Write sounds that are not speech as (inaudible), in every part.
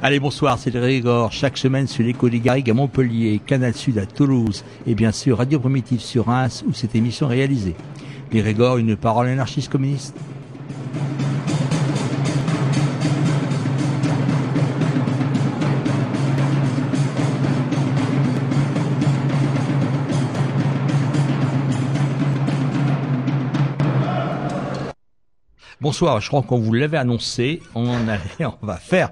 Allez, bonsoir, c'est Grégor. Chaque semaine sur l'écho des Garrigues à Montpellier, Canal Sud à Toulouse et bien sûr Radio Primitive sur Reims où cette émission est réalisée. Grégor, une parole anarchiste communiste? Bonsoir, je crois qu'on vous l'avait annoncé, on allait, on va faire,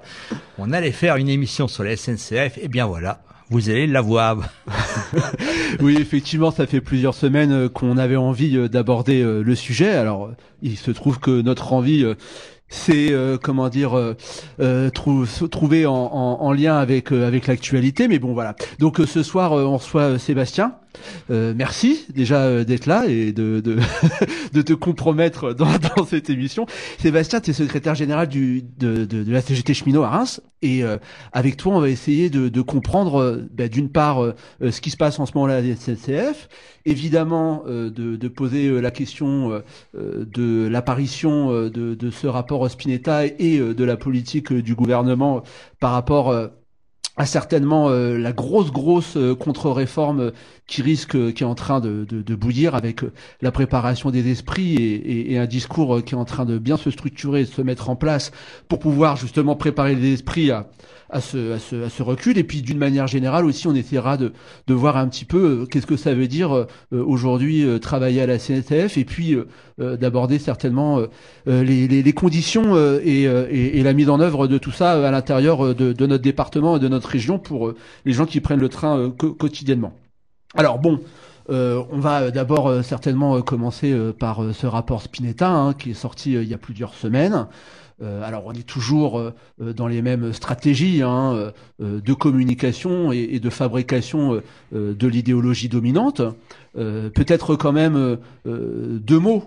on allait faire une émission sur la SNCF, et bien voilà, vous allez la voir. (laughs) oui, effectivement, ça fait plusieurs semaines qu'on avait envie d'aborder le sujet. Alors, il se trouve que notre envie c'est euh, comment dire euh, euh, trou trouver en, lien avec avec l'actualité. Mais bon voilà. Donc ce soir on reçoit Sébastien merci déjà d'être là et de de, (laughs) de te compromettre dans, (laughs) dans cette émission. Sébastien tu es secrétaire général du de, de, de la CGT cheminot à Reims et avec toi on va essayer de, de comprendre bah, d'une part ce qui se passe en ce moment là à la SNCF évidemment de, de poser la question de l'apparition de, de ce rapport Spinetta et de la politique du gouvernement par rapport à certainement la grosse grosse contre-réforme qui risque, qui est en train de, bouillir avec la préparation des esprits et, et, et, un discours qui est en train de bien se structurer, de se mettre en place pour pouvoir justement préparer les esprits à, à ce, à ce, à ce recul. Et puis d'une manière générale aussi, on essaiera de, de voir un petit peu qu'est-ce que ça veut dire aujourd'hui travailler à la CNTF et puis d'aborder certainement les, conditions et, et, la mise en œuvre de tout ça à l'intérieur de, notre département et de notre région pour les gens qui prennent le train quotidiennement. Alors bon, euh, on va d'abord euh, certainement commencer euh, par ce rapport Spinetta hein, qui est sorti il y a plusieurs semaines. alors on est toujours dans les mêmes stratégies hein, de communication et, et de fabrication de l'idéologie dominante. Peut-être quand même deux mots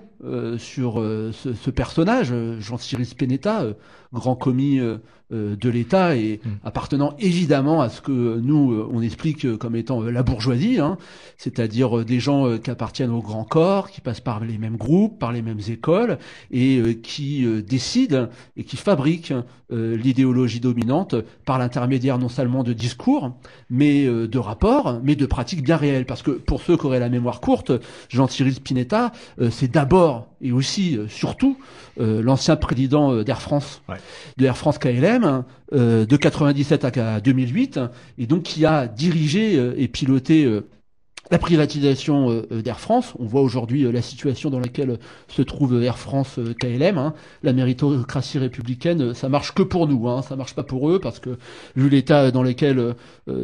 sur ce, ce, personnage, Jean-Cyril Spinetta, grand commis de l'État et mmh. appartenant évidemment à ce que nous on explique comme étant la bourgeoisie, hein, c'est-à-dire des gens qui appartiennent au grand corps, qui passent par les mêmes groupes, par les mêmes écoles et qui décident et qui fabriquent l'idéologie dominante par l'intermédiaire non seulement de discours, mais de rapports, mais de pratiques bien réelles. Parce que pour ceux qui auraient la mémoire courte, Jean-Thierry Spinetta, c'est d'abord et aussi surtout l'ancien président d'Air France, ouais. de Air France KLM euh, de 97 à 2008, et donc qui a dirigé euh, et piloté euh, la privatisation d'Air France. On voit aujourd'hui la situation dans laquelle se trouve Air France KLM. Hein. La méritocratie républicaine, ça marche que pour nous, hein. ça marche pas pour eux parce que vu l'état dans lequel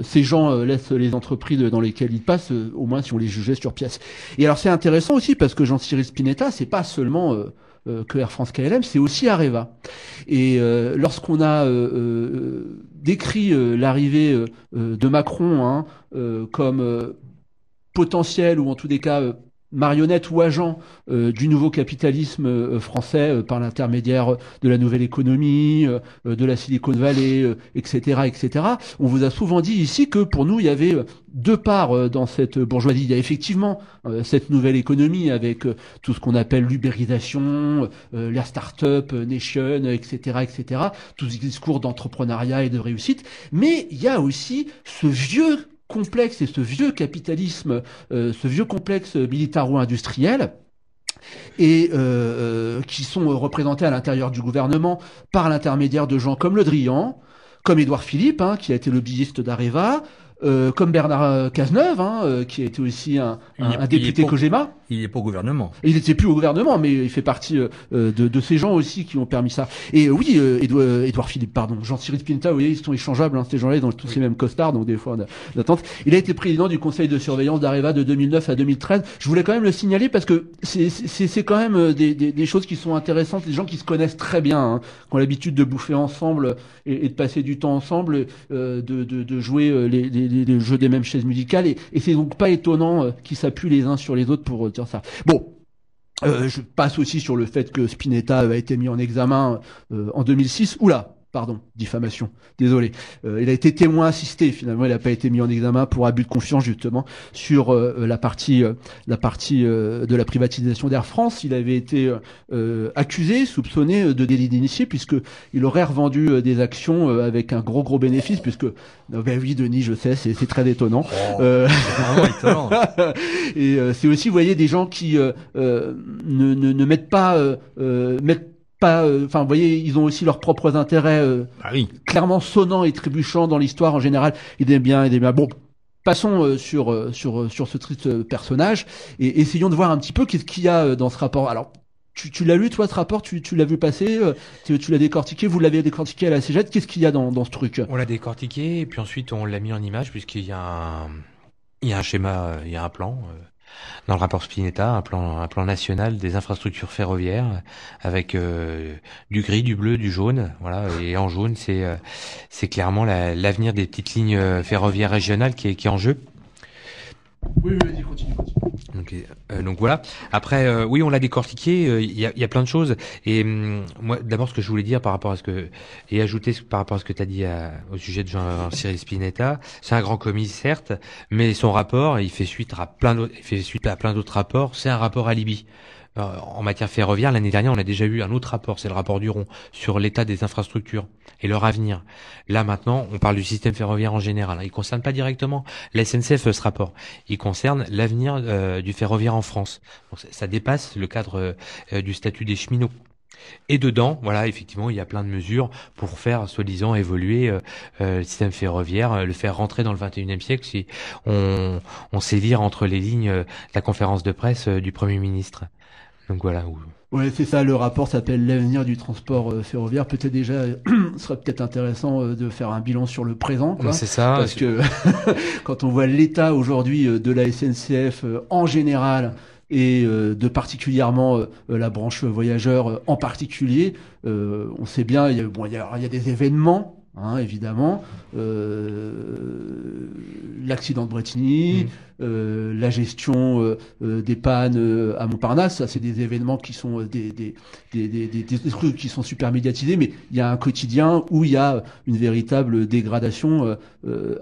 ces gens laissent les entreprises dans lesquelles ils passent, au moins si on les jugeait sur pièce. Et alors c'est intéressant aussi parce que Jean-Cyril Spinetta, c'est pas seulement que Air France KLM, c'est aussi Areva. Et euh, lorsqu'on a euh, euh, décrit l'arrivée de Macron hein, comme potentiel ou en tous les cas marionnette ou agent euh, du nouveau capitalisme euh, français euh, par l'intermédiaire de la nouvelle économie, de la Silicon Valley, etc., etc. On vous a souvent dit ici que pour nous il y avait deux parts dans cette bourgeoisie. Il y a effectivement cette nouvelle économie avec tout ce qu'on appelle l'ubérisation, la start-up nation, etc., etc. Tout ce discours d'entrepreneuriat et de réussite. Mais il y a aussi ce vieux complexe et ce vieux capitalisme, euh, ce vieux complexe militaro-industriel et qui sont représentés à l'intérieur du gouvernement par l'intermédiaire de gens comme Le Drian, comme Édouard Philippe, hein, qui a été lobbyiste d'Areva, euh, comme Bernard euh, Cazeneuve, hein, euh, qui a été aussi un, un, député Cogema. Il n'est pas au gouvernement. Il n'était plus au gouvernement, mais il fait partie de, de, ces gens aussi qui ont permis ça. Et oui, Édouard, Philippe, pardon, Jean-Cyril Pinta, vous voyez, ils sont échangeables, hein, ces gens-là, dans tous les mêmes costards, donc des fois d'attente. Il a été président du conseil de surveillance d'Areva de 2009 à 2013. Je voulais quand même le signaler parce que c'est quand même des, des, des, choses qui sont intéressantes, des gens qui se connaissent très bien, hein, qui ont l'habitude de bouffer ensemble et, et, de passer du temps ensemble, de, de, de jouer les, les les, jeux des mêmes chaises musicales, et, c'est donc pas étonnant euh, qu'ils s'appuient les uns sur les autres pour euh. Bon, euh, je passe aussi sur le fait que Spinetta a été mis en examen en 2006. Oula, pardon, diffamation, désolé. Euh, il a été témoin assisté, finalement, il n'a pas été mis en examen pour abus de confiance, justement, sur euh, la partie, euh, la partie de la privatisation d'Air France. Il avait été accusé, soupçonné de délit d'initié, puisqu'il aurait revendu des actions avec un gros, gros bénéfice, puisque, ben oui, Denis, je sais, c'est très étonnant. Oh, étonnant. (laughs) Et c'est aussi, vous voyez, des gens qui ne, ne, ne, mettent pas, mettent pas, euh, enfin, vous voyez, ils ont aussi leurs propres intérêts euh, ah oui. clairement sonnants et trébuchants dans l'histoire en général. Ils aiment bien, ils aiment bien. Bon, passons euh, sur sur sur ce triste personnage et essayons de voir un petit peu qu'est-ce qu'il y a dans ce rapport. Alors. Tu, tu l'as lu toi ce rapport? Tu, tu l'as vu passer? Tu, tu l'as décortiqué? Vous l'avez décortiqué à la CGT Qu'est-ce qu'il y a dans, dans ce truc? On l'a décortiqué et puis ensuite on l'a mis en image puisqu'il y a un il y a un schéma, il y a un plan dans le rapport Spinetta, un plan, national des infrastructures ferroviaires avec euh, du gris, du bleu, du jaune. Voilà, et en jaune, c'est euh, clairement l'avenir des petites lignes euh, ferroviaires régionales qui est en jeu. Oui, vas-y, continue, continue. Donc, euh, donc voilà. Après, euh, oui, on l'a décortiqué. Euh, il y, a, plein de choses. Et hum, moi, d'abord, ce que je voulais dire par rapport à ce que et ajouter par rapport à ce que tu as dit au sujet de Jean-Cyril Spinetta, c'est un grand commis certes, mais son rapport, il fait suite à plein d'autres, il fait suite à plein d'autres rapports. C'est un rapport alibi. Euh, en matière ferroviaire, l'année dernière, on a déjà eu un autre rapport, c'est le rapport Duron, sur l'état des infrastructures et leur avenir. Là, maintenant, on parle du système ferroviaire en général. Il concerne pas directement la SNCF, ce rapport. Il concerne l'avenir euh, du ferroviaire en France. ça, dépasse le cadre euh, du statut des cheminots. Et dedans, voilà, effectivement, il y a plein de mesures pour faire, soi-disant, évoluer le système ferroviaire, le faire rentrer dans le 21e siècle si on, on sait lire entre les lignes la conférence de presse du Premier ministre. Donc voilà. Ouais, c'est ça. Le rapport s'appelle l'avenir du transport euh, ferroviaire. Peut-être déjà, (clears throat) ce serait peut-être intéressant euh, de faire un bilan sur le présent. C'est ça. Parce que (laughs) quand on voit l'état aujourd'hui euh, de la SNCF en général et de particulièrement la branche voyageurs en particulier, on sait bien, il y a, bon, il y a, il y a des événements Hein, évidemment, euh, l'accident de Bretigny, mm. euh, la gestion euh, des pannes à Montparnasse, ça c'est des événements qui sont des, des, des, des, des trucs qui sont super médiatisés, mais il y a un quotidien où il y a une véritable dégradation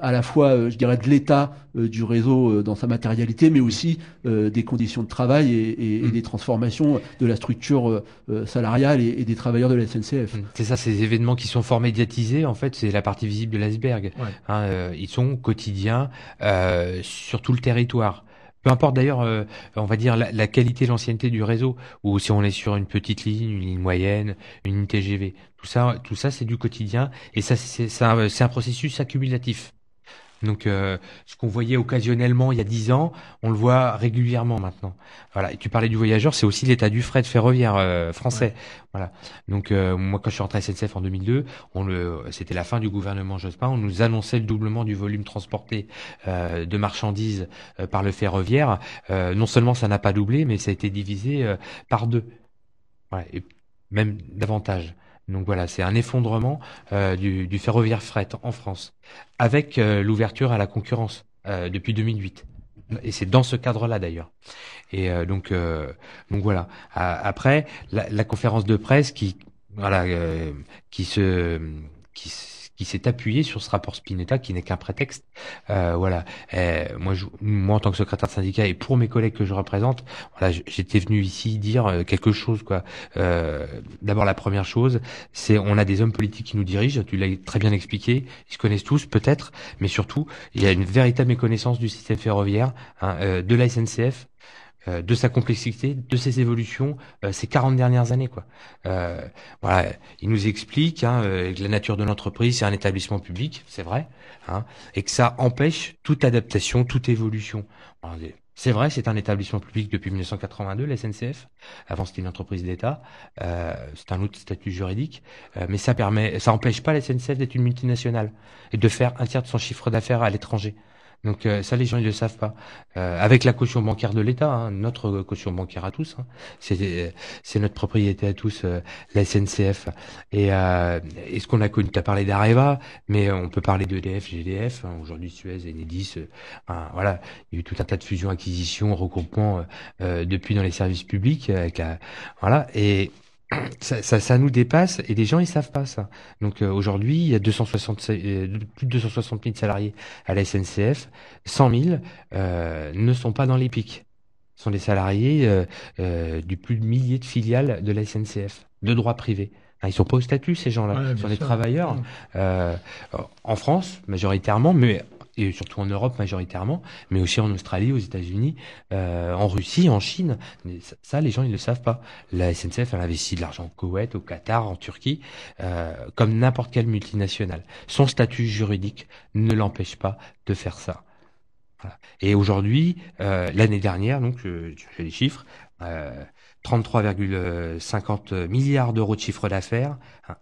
à la fois, je dirais, de l'état du réseau dans sa matérialité, mais aussi des conditions de travail et, et, et, mm. des transformations de la structure salariale et, et, des travailleurs de la SNCF. C'est ça, ces événements qui sont fort médiatisés en fait fait, c'est la partie visible de l'iceberg. Hein, euh, ils sont quotidiens euh, sur tout le territoire. Peu importe d'ailleurs, euh, on va dire la, qualité, l'ancienneté du réseau, ou si on est sur une petite ligne, une ligne moyenne, une ligne TGV. Tout ça, tout ça, c'est du quotidien, et ça, c'est un, un processus accumulatif. Donc, euh, ce qu'on voyait occasionnellement il y a dix ans, on le voit régulièrement maintenant. Voilà. Et tu parlais du voyageur, c'est aussi l'état du fret ferroviaire euh, français. Voilà. Donc, euh, moi, quand je suis rentré à SNCF en 2002, on le, c'était la fin du gouvernement Jospin. On nous annonçait le doublement du volume transporté de marchandises par le ferroviaire. non seulement ça n'a pas doublé, mais ça a été divisé par deux. Voilà. Et même davantage. Donc voilà, c'est un effondrement euh, du, du, ferroviaire fret en France, avec euh, l'ouverture à la concurrence euh, depuis 2008. Et c'est dans ce cadre-là d'ailleurs. Et donc, donc voilà. après, la, la, conférence de presse qui, voilà, qui se, qui s'est appuyé sur ce rapport Spinetta qui n'est qu'un prétexte. Euh, voilà. moi, je, moi, en tant que secrétaire syndicat et pour mes collègues que je représente, voilà, j'étais venu ici dire euh, quelque chose. Quoi. Euh, D'abord, la première chose, c'est on a des hommes politiques qui nous dirigent. Tu l'as très bien expliqué. Ils se connaissent tous, peut-être, mais surtout, il y a une véritable méconnaissance du système ferroviaire, hein, euh, de la SNCF euh, de sa complexité, de ses évolutions euh, ces 40 dernières années. Quoi. Euh, voilà, il nous explique hein, que la nature de l'entreprise, c'est un établissement public, c'est vrai, hein, et que ça empêche toute adaptation, toute évolution. C'est vrai, c'est un établissement public depuis 1982, la SNCF. Avant, c'était une entreprise d'État. Euh, c'est un autre statut juridique, mais ça permet, ça empêche pas la SNCF d'être une multinationale et de faire un tiers de son chiffre d'affaires à l'étranger. Donc euh, ça, les gens ils le savent pas. Euh, avec la caution bancaire de l'État, hein, notre caution bancaire à tous, hein, c'est c'est notre propriété à tous, euh, la SNCF. Et, et ce qu'on a connu, tu as parlé d'Areva, mais on peut parler d'EDF, GDF, hein, aujourd'hui Suez, Enedis. voilà, il y a eu tout un tas de fusions, acquisitions, regroupements depuis dans les services publics. Avec voilà, et ça, ça, ça, nous dépasse et les gens ils savent pas ça. Donc euh, aujourd'hui il y a 260 euh, plus de 260 000 salariés à la SNCF, 100 000 euh, ne sont pas dans les pics. Ce sont des salariés euh, du plus de milliers de filiales de la SNCF, de droit privé. Hein, ils sont pas au statut ces gens-là, ils sont des travailleurs. en France majoritairement, mais et surtout en Europe majoritairement, mais aussi en Australie, aux États-Unis, euh, en Russie, en Chine. ça, les gens ils le savent pas. La SNCF elle investit de l'argent au Koweït, au Qatar, en Turquie, euh, comme n'importe quelle multinationale. Son statut juridique ne l'empêche pas de faire ça. Et aujourd'hui, euh, l'année dernière, donc j'ai les chiffres. 33,50 milliards d'euros de chiffre d'affaires,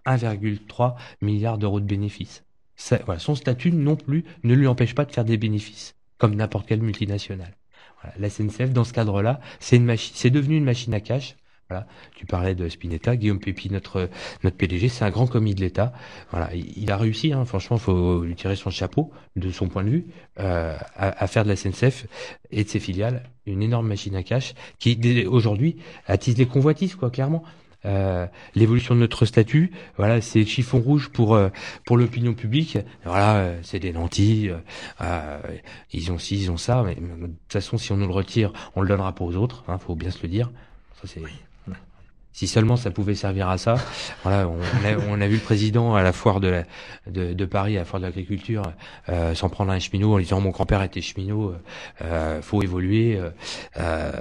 1,3 milliard d'euros de bénéfices son statut non plus ne lui empêche pas de faire des bénéfices, comme n'importe quelle multinationale. la SNCF, dans ce cadre-là, c'est devenu une machine à cash. Voilà. Tu parlais de Spinetta, Guillaume Pépi, notre notre PDG, c'est un grand commis de l'État. Voilà, il, a réussi. Hein, franchement, faut lui tirer son chapeau de son point de vue euh, à, faire de la SNCF et de ses filiales une énorme machine à cash qui aujourd'hui attise les convoitises, quoi, clairement. Euh, l'évolution de notre statut. Voilà, c'est chiffon rouge pour euh, pour l'opinion publique. Voilà, euh, c'est des lentilles. ils ont ci, ils ont ça. Mais de toute façon, si on nous le retire, on le donnera pas aux autres. Hein, faut bien se le dire. Ça c'est. Si seulement ça pouvait servir à ça. Voilà, on a, on a vu le président à la foire de, la, de, de Paris, à la foire de l'agriculture, euh, s'en prendre un cheminot en disant mon grand-père était cheminot, euh, faut évoluer. Euh,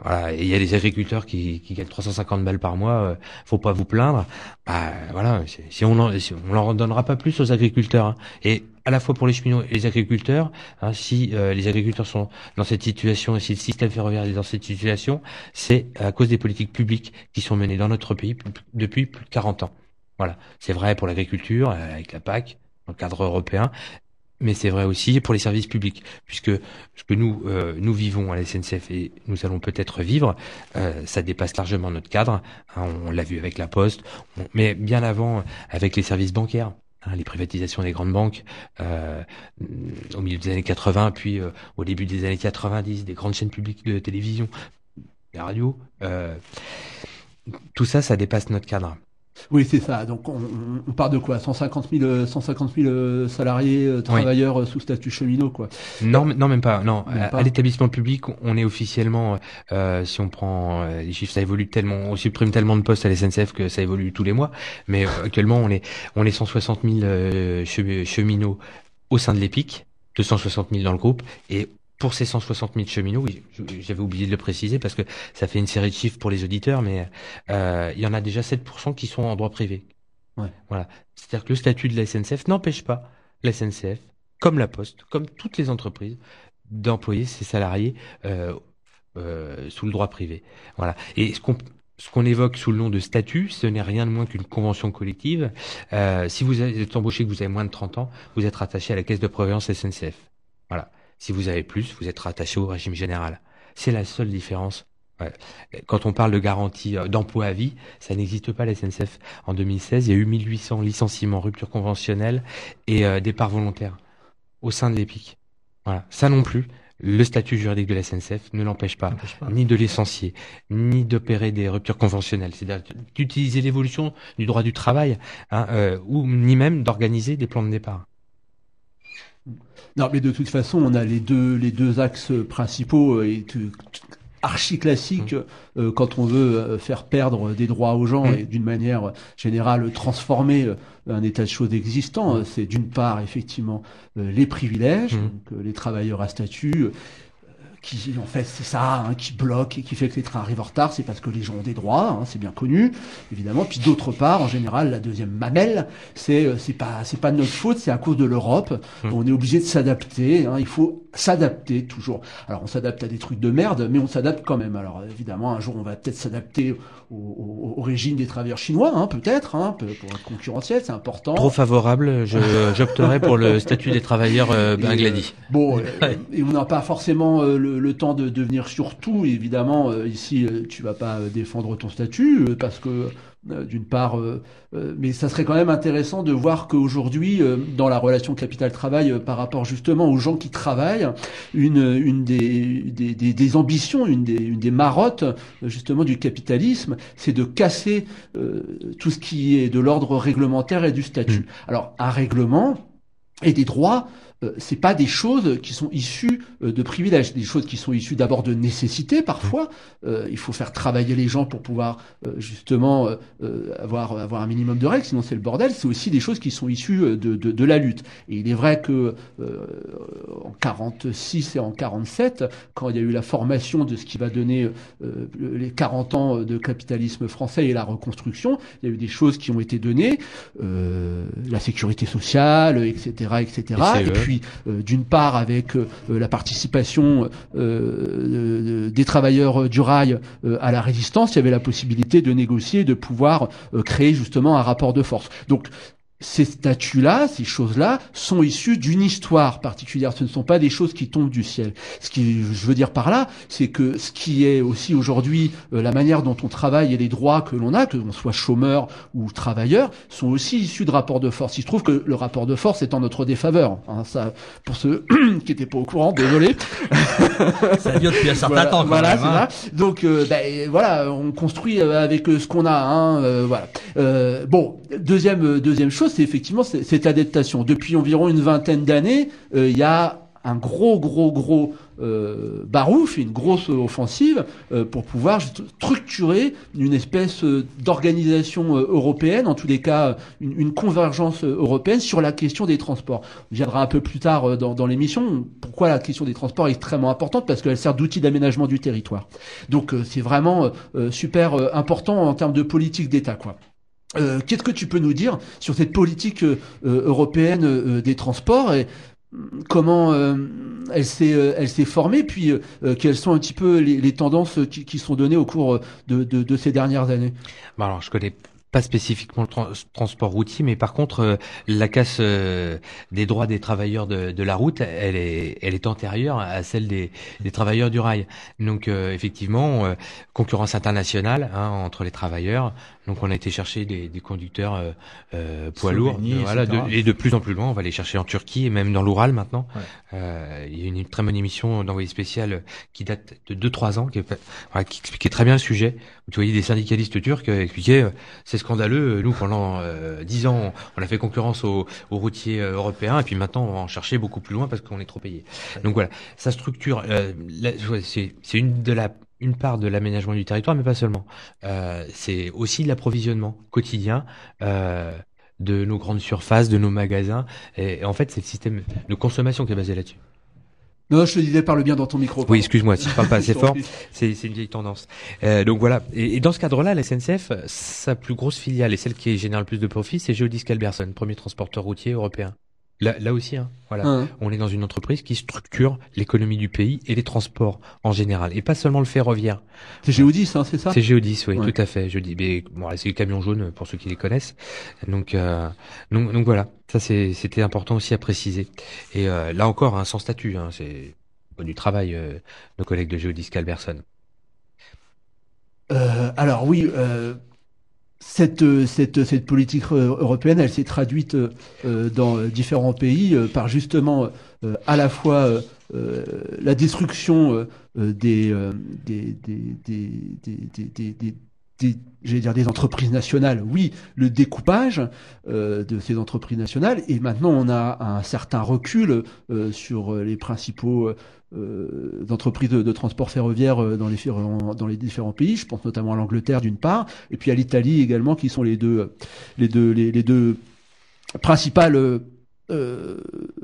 voilà, et il y a des agriculteurs qui, qui gagnent 350 balles par mois, euh, faut pas vous plaindre. Bah, voilà, si on, en, si on leur donnera pas plus aux agriculteurs. Hein. Et à la fois pour les cheminots et les agriculteurs. Hein, si euh, les agriculteurs sont dans cette situation et si le système ferroviaire est dans cette situation, c'est à cause des politiques publiques qui sont menées dans notre pays depuis plus de 40 ans. Voilà, c'est vrai pour l'agriculture euh, avec la PAC, dans le cadre européen, mais c'est vrai aussi pour les services publics, puisque ce que nous euh, nous vivons à la SNCF et nous allons peut-être vivre, ça dépasse largement notre cadre. Hein, on l'a vu avec la Poste, mais bien avant avec les services bancaires. Hein, les privatisations des grandes banques euh, au milieu des années 80, puis euh, au début des années 90, des grandes chaînes publiques de télévision, des radios. Euh, tout ça, ça dépasse notre cadre. Oui, c'est ça. Donc, on, on, part de quoi? 150 000, 150 000 salariés, euh, travailleurs euh, sous statut cheminot, quoi. Non, non, même pas. Non, à, l'établissement public, on est officiellement, euh, si on prend euh, les chiffres, ça évolue tellement, on supprime tellement de postes à la SNCF que ça évolue tous les mois. Mais actuellement, on est, on est 160 000 cheminots au sein de l'EPIC, 260 000 dans le groupe, et pour ces 160 000 cheminots, oui, j'avais oublié de le préciser parce que ça fait une série de chiffres pour les auditeurs, mais euh, il y en a déjà 7% qui sont en droit privé. Ouais. Voilà. C'est-à-dire que le statut de la SNCF n'empêche pas la SNCF, comme la Poste, comme toutes les entreprises, d'employer ses salariés euh, euh, sous le droit privé. Voilà. Et ce qu'on ce qu'on évoque sous le nom de statut, ce n'est rien de moins qu'une convention collective. Si vous êtes embauché, que vous avez moins de 30 ans, vous êtes rattaché à la caisse de prévoyance SNCF. Voilà. Si vous avez plus, vous êtes rattaché au régime général. C'est la seule différence. Quand on parle de garantie euh, d'emploi à vie, ça n'existe pas à la SNCF. En 2016, il y a eu 1800 licenciements, ruptures conventionnelles et euh, départs volontaires au sein de l'EPIC. Voilà, ça non plus. Le statut juridique de la SNCF ne l'empêche pas, ni de licencier, ni d'opérer des ruptures conventionnelles, c'est-à-dire d'utiliser l'évolution du droit du travail, hein, euh, ou ni même d'organiser des plans de départ. Non, mais de toute façon, on a les deux, les deux axes principaux euh, et archi classiques mmh. euh, quand on veut euh, faire perdre des droits aux gens mmh. et d'une manière générale transformer un état de choses existant. Mmh. C'est d'une part effectivement les privilèges, donc, les travailleurs à statut qui en fait c'est ça, hein, qui bloque et qui fait que les trains arrivent en retard, c'est parce que les gens ont des droits, hein, c'est bien connu, évidemment. Puis d'autre part, en général, la deuxième mamelle, c'est euh, c'est pas c'est pas de notre faute, c'est à cause de l'Europe. Mmh. On est obligé de s'adapter. Hein, il faut s'adapter toujours. Alors on s'adapte à des trucs de merde, mais on s'adapte quand même. Alors évidemment, un jour on va peut-être s'adapter au, au, au, régime des travailleurs chinois, hein, peut-être, hein, pour être concurrentiel, c'est important. Trop favorable, j'opterais pour le statut des travailleurs euh, Et, Bangladi. euh, bon, euh, et on n'a pas forcément euh, le, le temps de devenir sur tout. Évidemment, euh, ici, euh, tu vas pas euh, défendre ton statut parce que d'une part, euh, euh, mais ça serait quand même intéressant de voir qu'aujourd'hui, euh, dans la relation capital-travail, par rapport justement aux gens qui travaillent, une, une des, des, des, des ambitions, une des, une des marottes justement du capitalisme, c'est de casser tout ce qui est de l'ordre réglementaire et du statut. Alors, un règlement et des droits, c'est pas des choses qui sont issues euh, de privilèges, des choses qui sont issues d'abord de nécessité parfois. Euh, il faut faire travailler les gens pour pouvoir euh, justement euh, euh, avoir avoir un minimum de règles, sinon c'est le bordel. C'est aussi des choses qui sont issues euh, de, de, de la lutte. Et il est vrai que euh, en 46 et en 47, quand il y a eu la formation de ce qui va donner euh, les 40 ans de capitalisme français et la reconstruction, il y a eu des choses qui ont été données, euh, la sécurité sociale, etc., etc. Et puis, euh, d'une part, avec euh, la participation euh, de- des travailleurs du rail euh, à la résistance, il y avait la possibilité de négocier, de pouvoir euh, créer justement un rapport de force. Donc, ces statuts-là, ces choses-là, sont issus d'une histoire particulière. Ce ne sont pas des choses qui tombent du ciel. Ce qui, je veux dire par là, c'est que ce qui est aussi aujourd'hui euh, la manière dont on travaille et les droits que l'on a, que l'on soit chômeur ou travailleur, sont aussi issus de rapports de force. Il se trouve que le rapport de force est en notre défaveur. Hein, ça, pour ceux (clears throat) qui n'étaient pas au courant, désolé. (laughs) Ça dure depuis un certain voilà, temps quand voilà, même. hein. ça. Donc euh, ben, voilà, on construit euh, avec euh, ce qu'on a. Hein, euh, voilà. Euh, bon, deuxième deuxième chose, c'est effectivement cette adaptation. Depuis environ une vingtaine d'années, euh, il y a un gros gros gros euh, barouf, une grosse offensive euh, pour pouvoir structurer une espèce euh, d'organisation euh, européenne, en tous les cas une, une convergence euh, européenne sur la question des transports. On viendra un peu plus tard dans, dans l'émission. Pourquoi la question des transports est extrêmement importante Parce qu'elle sert d'outil d'aménagement du territoire. Donc c'est vraiment super important en termes de politique d'État, quoi. Euh, Qu'est-ce que tu peux nous dire sur cette politique euh, euh, européenne des transports et hum, comment elle s'est formée puis quelles sont un petit peu les, tendances qui, sont données au cours de, ces dernières années? Bon, alors, je connais pas spécifiquement le tran- transport routier, mais par contre, euh, la casse euh, des droits des travailleurs de, de la route, elle est, elle est antérieure à celle des, des travailleurs du rail. Donc, euh, effectivement, euh, concurrence internationale hein, entre les travailleurs. Donc, on a été chercher des, des conducteurs euh, euh, poids lourds, voilà, de- et de plus en plus loin. On va les chercher en Turquie et même dans l'Oural maintenant. Ouais. Euh, il y a une, très bonne émission d'envoyé spécial qui date de 2-3 ans, qui, est- voilà, qui expliquait très bien le sujet. Tu voyais des syndicalistes turcs expliquer euh, c'est scandaleux. Nous, pendant euh, 10 ans, on a fait concurrence aux, routiers euh, européens, et puis maintenant, on va en chercher beaucoup plus loin parce qu'on est trop payé. Donc voilà, sa structure, euh, c'est une part de l'aménagement du territoire, mais pas seulement. Euh, c'est aussi l'approvisionnement quotidien. Euh, de nos grandes surfaces, de nos magasins. Et, et en fait, c'est le système de consommation qui est basé là-dessus. Non, je te disais parle bien dans ton micro. Oui, excuse-moi, si je parle pas assez (laughs) fort, c'est une vieille tendance. Euh, donc voilà. Et, et dans ce cadre-là, la SNCF, sa plus grosse filiale et celle qui génère le plus de profit, c'est Geodis Calberson, premier transporteur routier européen. Là, là aussi, hein, voilà. On est dans une entreprise qui structure l'économie du pays et les transports en général, et pas seulement le ferroviaire. C'est Géodis, hein, c'est ça? C'est Geodis, oui, Ouais. tout à fait. Je dis, mais bon, c'est le camion jaune pour ceux qui les connaissent. Donc, euh, donc, donc voilà, ça c'était important aussi à préciser. Et euh, là encore, hein, sans statut, hein, c'est du travail, euh, nos collègues de Geodis Calberson. Euh, alors oui, euh, cette, euh, cette, politique euh, européenne, elle s'est traduite euh, euh, dans euh, différents pays euh, par justement euh, à la fois euh, euh, la destruction euh, euh, des, euh, dire des entreprises nationales, oui, le découpage euh, de ces entreprises nationales, et maintenant on a un certain recul euh, sur les principaux euh, entreprises de, transport ferroviaire euh, dans les, dans les différents pays. Je pense notamment à l'Angleterre d'une part, et puis à l'Italie également, qui sont les deux, les deux, les, deux principales euh, euh,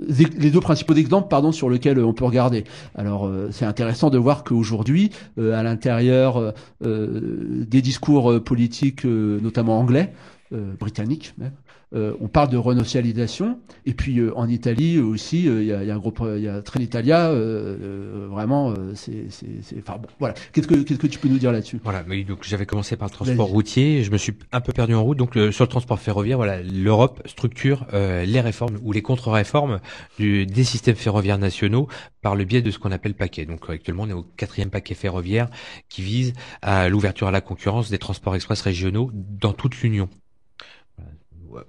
les deux principaux exemples pardon sur lesquels on peut regarder. Alors euh, c'est intéressant de voir qu'aujourd'hui euh, à l'intérieur des discours politiques notamment anglais britanniques même euh, on parle de renationalisation. Et puis euh, en Italie aussi, euh, il y, a, y, a, un groupe, il y a Trenitalia. vraiment, c'est, enfin bon, voilà. Qu'est-ce que qu'est-ce que tu peux nous dire là-dessus? Voilà. Donc j'avais commencé par le transport routier. Je me suis un peu perdu en route. Donc sur le transport ferroviaire, voilà, l'Europe structure les réformes ou les contre-réformes des systèmes ferroviaires nationaux par le biais de ce qu'on appelle paquet. Donc actuellement, on est au quatrième paquet ferroviaire qui vise à l'ouverture à la concurrence des transports express régionaux dans toute l'Union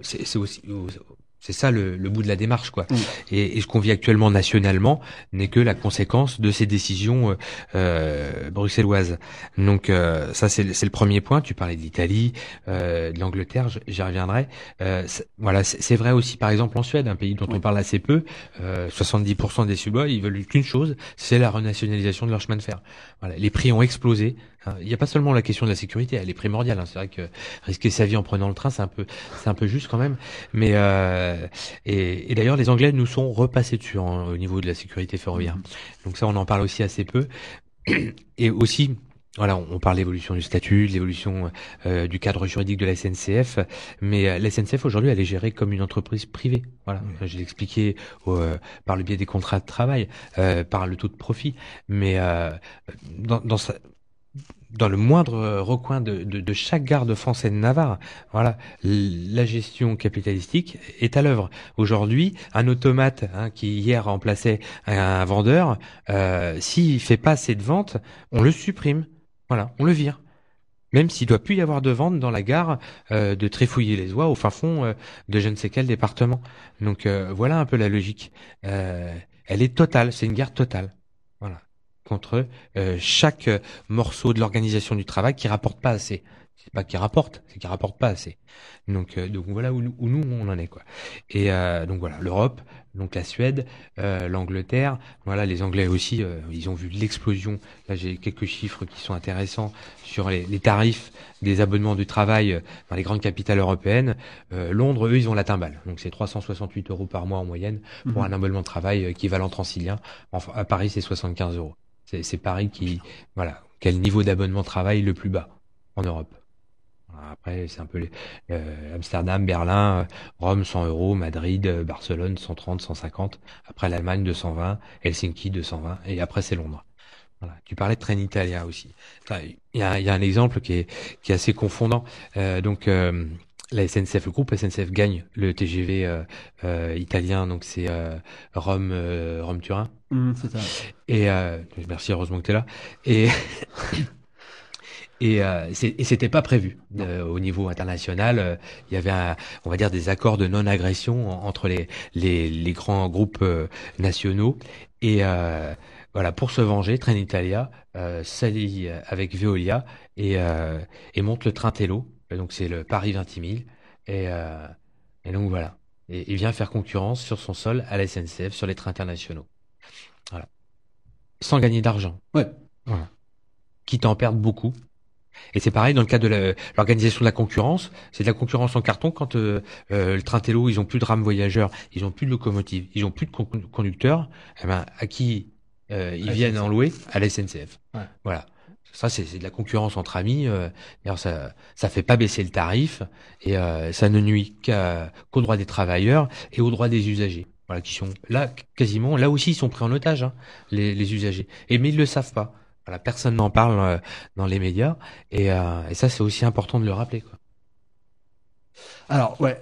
c'est aussi c'est ça le, bout de la démarche, quoi. Mm. Et, ce qu'on vit actuellement nationalement n'est que la conséquence de ces décisions euh, euh bruxelloises. Donc euh, ça, c'est le premier point. Tu parlais de l'Italie, euh, de l'Angleterre, j'y reviendrai. voilà, c'est vrai aussi, par exemple, en Suède, un pays dont on parle assez peu. 70% des Suédois, ils veulent qu'une chose, c'est la renationalisation de leur chemin de fer. Voilà, les prix ont explosé. Hein, il n'y a pas seulement la question de la sécurité, elle est primordiale. Hein. C'est vrai que risquer sa vie en prenant le train, c'est un peu, c'est un peu juste quand même. Mais euh, et, d'ailleurs, les Anglais nous sont repassés dessus hein, au niveau de la sécurité ferroviaire. Mm-hmm. Donc ça, on en parle aussi assez peu. Et aussi, voilà, on parle l'évolution du statut, de l'évolution euh, du cadre juridique de la SNCF, mais euh, la SNCF aujourd'hui, elle est gérée comme une entreprise privée. Voilà, j'ai expliqué euh, par le biais des contrats de travail, par le taux de profit, mais dans, dans, sa, dans le moindre euh, recoin de, de, de chaque gare de France et de Navarre. Voilà, la gestion capitalistique est à l'œuvre. Aujourd'hui, un automate hein, qui hier remplaçait un, vendeur, euh, s'il fait pas assez de ventes, on le supprime. Voilà, on le vire. Même s'il doit plus y avoir de vente dans la gare euh, de Tréfouiller-les-Oies au fin fond euh, de je ne sais quel département. Donc voilà un peu la logique. elle est totale, c'est une guerre totale contre euh, chaque morceau de l'organisation du travail qui rapporte pas assez. C'est pas qui rapporte, c'est qui rapporte pas assez. Donc, euh, donc voilà où, nous on en est quoi. Et euh, donc voilà l'Europe, donc la Suède, l'Angleterre, voilà les Anglais aussi, ils ont vu l'explosion. Là j'ai quelques chiffres qui sont intéressants sur les, tarifs des abonnements du travail dans les grandes capitales européennes. Londres eux ils ont la timbale, donc c'est 368 euros par mois en moyenne pour mhm. un abonnement de travail équivalent transilien. Enfin, à Paris c'est 75 euros. C'est Paris qui, voilà, quel niveau d'abonnement travail le plus bas en Europe. Après, c'est un peu les, euh, Amsterdam, Berlin, euh, Rome 100 euros, Madrid, euh, Barcelone 130, 150. Après l'Allemagne 220, Helsinki 220 et après c'est Londres. Voilà. Tu parlais de Trenitalia aussi. Il y, a, y, a, un exemple qui est, qui est assez confondant. donc la SNCF, le groupe SNCF gagne le TGV euh, euh, italien, donc c'est euh, Rome, Rome Turin. Mmh, c'est ça. Et merci, heureusement que tu es là. Et et, et c'était pas prévu au niveau international. Il y avait, un, on va dire, des accords de non-agression entre les, les, les grands groupes nationaux et voilà, pour se venger, Trenitalia s'allie avec Veolia et, et monte le train Tello donc c'est le Paris 20 000. Et, euh, et donc voilà. Et il vient faire concurrence sur son sol à la SNCF, sur les trains internationaux. Voilà. Sans gagner d'argent. Ouais. Voilà. Quitte à en perdre beaucoup. Et c'est pareil dans le cas de l'organisation de la concurrence. C'est de la concurrence en carton quand euh, euh, le train Tello, ils ont plus de rames voyageurs, ils ont plus de locomotives, ils ont plus de conducteurs. Eh ben, à qui euh, ils viennent en louer? À la SNCF. Ouais. Voilà. Ça, c'est de la concurrence entre amis. Euh, ça, ça fait pas baisser le tarif et euh, ça ne nuit qu'aux droits des travailleurs et aux droits des usagers. Voilà, qui sont là quasiment, là aussi, ils sont pris en otage, hein, les, usagers. Et mais ils le savent pas. Voilà, personne n'en parle euh, dans les médias et, ça, c'est aussi important de le rappeler. Alors, ouais,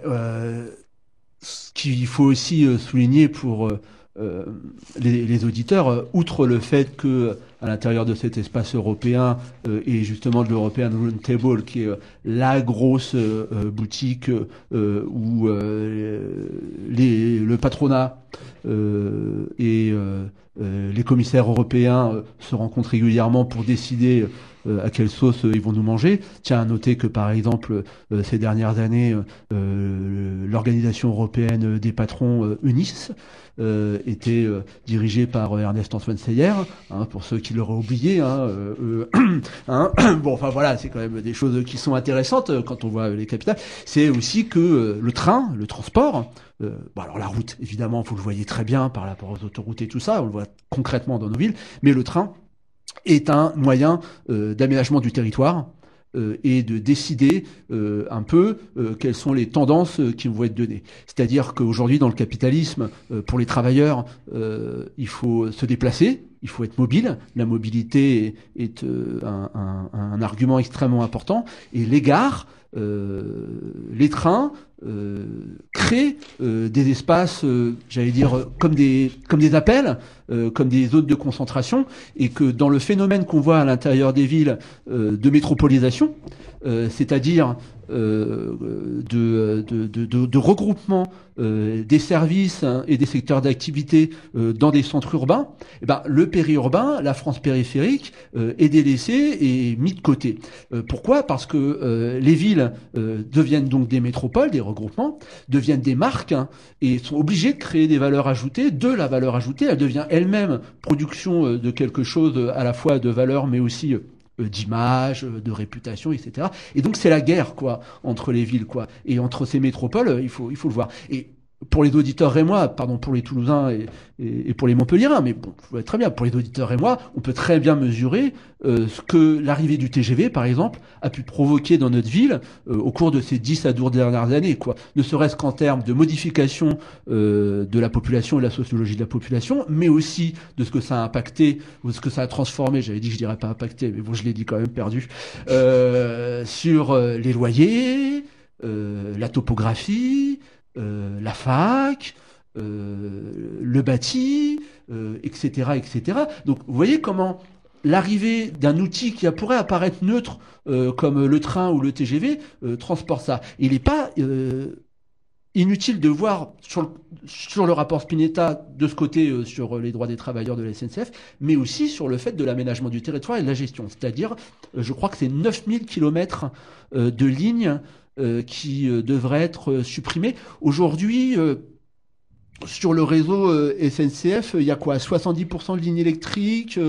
ce qu'il faut aussi souligner pour euh, les, auditeurs, euh, outre le fait que à l'intérieur de cet espace européen euh, et justement de l'European Roundtable, qui est la grosse boutique où le patronat et les commissaires européens se rencontrent régulièrement pour décider à quelle sauce ils vont nous manger. Tiens à noter que par exemple ces dernières années, l'organisation européenne des patrons UNIS euh, était euh, dirigé par euh, Ernest Antoine Seyer, hein, pour ceux qui l'auraient oublié. Hein, (coughs) hein. (coughs) bon, enfin voilà, c'est quand même des choses qui sont intéressantes quand on voit les capitales. C'est aussi que le train, le transport, alors la route, évidemment, vous le voyez très bien par rapport aux autoroutes et tout ça, on le voit concrètement dans nos villes, mais le train est un moyen d'aménagement du territoire euh, et de décider euh, un peu euh, quelles sont les tendances qui vont être données. C'est-à-dire qu'aujourd'hui, dans le capitalisme, pour les travailleurs, il faut se déplacer, il faut être mobile. La mobilité est, un, un, un, argument extrêmement important. Et les gares, les trains, euh, créent des espaces, j'allais dire, comme des, comme des appels, comme des zones de concentration, et que dans le phénomène qu'on voit à l'intérieur des villes de métropolisation, c'est-à-dire euh, de, de, de, de, regroupement euh, des services hein, et des secteurs d'activité euh, dans des centres urbains, eh ben, le périurbain, la France périphérique, est délaissé et mis de côté. pourquoi? Parce que les villes deviennent donc des métropoles, des deviennent des marques hein, et sont obligées de créer des valeurs ajoutées, de la valeur ajoutée. Elle devient elle-même production de quelque chose à la fois de valeur mais aussi euh, d'image, euh, de réputation, etc. Et donc c'est la guerre quoi entre les villes quoi et entre ces métropoles, euh, il faut il faut le voir. Et pour les auditeurs et moi, pardon pour les Toulousains et, et, pour les Montpelliérains, mais bon, très bien, pour les auditeurs et moi, on peut très bien mesurer euh, ce que l'arrivée du TGV, par exemple, a pu provoquer dans notre ville euh, au cours de ces 10 à 12 dernières années, quoi. Ne serait-ce qu'en termes de modification euh, de la population et de la sociologie de la population, mais aussi de ce que ça a impacté, ou ce que ça a transformé, j'avais dit que je dirais pas impacté, mais bon, je l'ai dit quand même perdu, sur les loyers, la topographie, euh, la fac, euh, le bâti, etc., euh, etc. Donc, vous voyez comment l'arrivée d'un outil qui pourrait apparaître neutre, comme le train ou le TGV, transporte ça. Il n'est pas inutile de voir sur le, sur le, rapport Spinetta de ce côté sur les droits des travailleurs de la SNCF, mais aussi sur le fait de l'aménagement du territoire et de la gestion. C'est-à-dire, je crois que c'est 9000 kilomètres de lignes qui euh, devrait être euh, supprimé. Aujourd'hui, sur le réseau SNCF, il y a quoi 70% de lignes électriques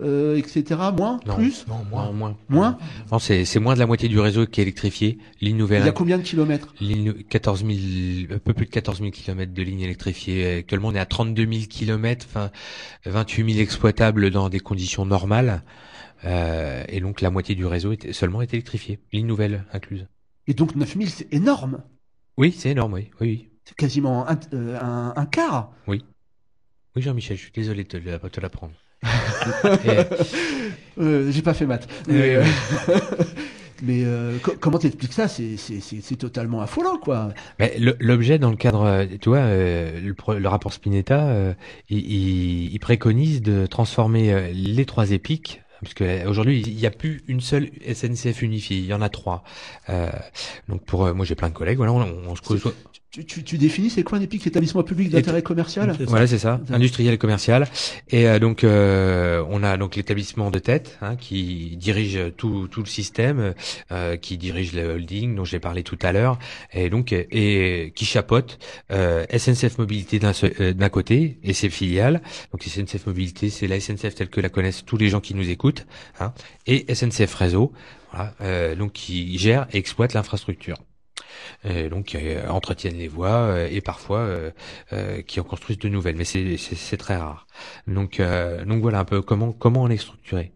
euh, etc. Moins Plus Non, moins. moins. Moins Non, c'est, c'est moins de la moitié du réseau qui est électrifié. Ligne nouvelle. Il y a combien de kilomètres? Ligne, 14 000, un peu plus de 14 000 kilomètres de lignes électrifiées. Actuellement, on est à 32 000 kilomètres, enfin 28 000 exploitables dans des conditions normales. Euh, et donc la moitié du réseau est, seulement est électrifié. Ligne nouvelle incluse. Et donc 9000, c'est énorme. Oui, c'est énorme, oui. oui, C'est quasiment un, euh, un, quart. Oui. Oui, Jean-Michel, je suis désolé de te, te l'apprendre. (laughs) euh, J'ai pas fait maths. (laughs) Mais, euh, mais euh, comment t'expliques ça? C'est totalement affolant, quoi. Mais l'objet dans le cadre, tu vois, le, le, rapport Spinetta, il, il, il, préconise de transformer les trois épiques parce que aujourd'hui il n'y a plus une seule SNCF unifiée, il y en a trois. Euh, donc pour euh, moi j'ai plein de collègues, voilà, on, on se tu, tu, tu, définis c'est quoi un EPIC établissement public d'intérêt commercial? Voilà c'est ça, industriel et commercial. Et euh, donc euh, on a donc l'établissement de tête hein, qui dirige tout, tout le système, euh, qui dirige le holding dont j'ai parlé tout à l'heure, et donc et qui chapeaute SNCF Mobilité d'un côté et ses filiales. Donc SNCF Mobilité c'est la SNCF telle que la connaissent tous les gens qui nous écoutent, hein, et SNCF Réseau, voilà, donc qui gère et exploite l'infrastructure et donc euh, entretiennent les voies euh, et parfois euh, qui en construisent de nouvelles, mais c'est très rare. Donc donc voilà un peu comment comment on est structuré.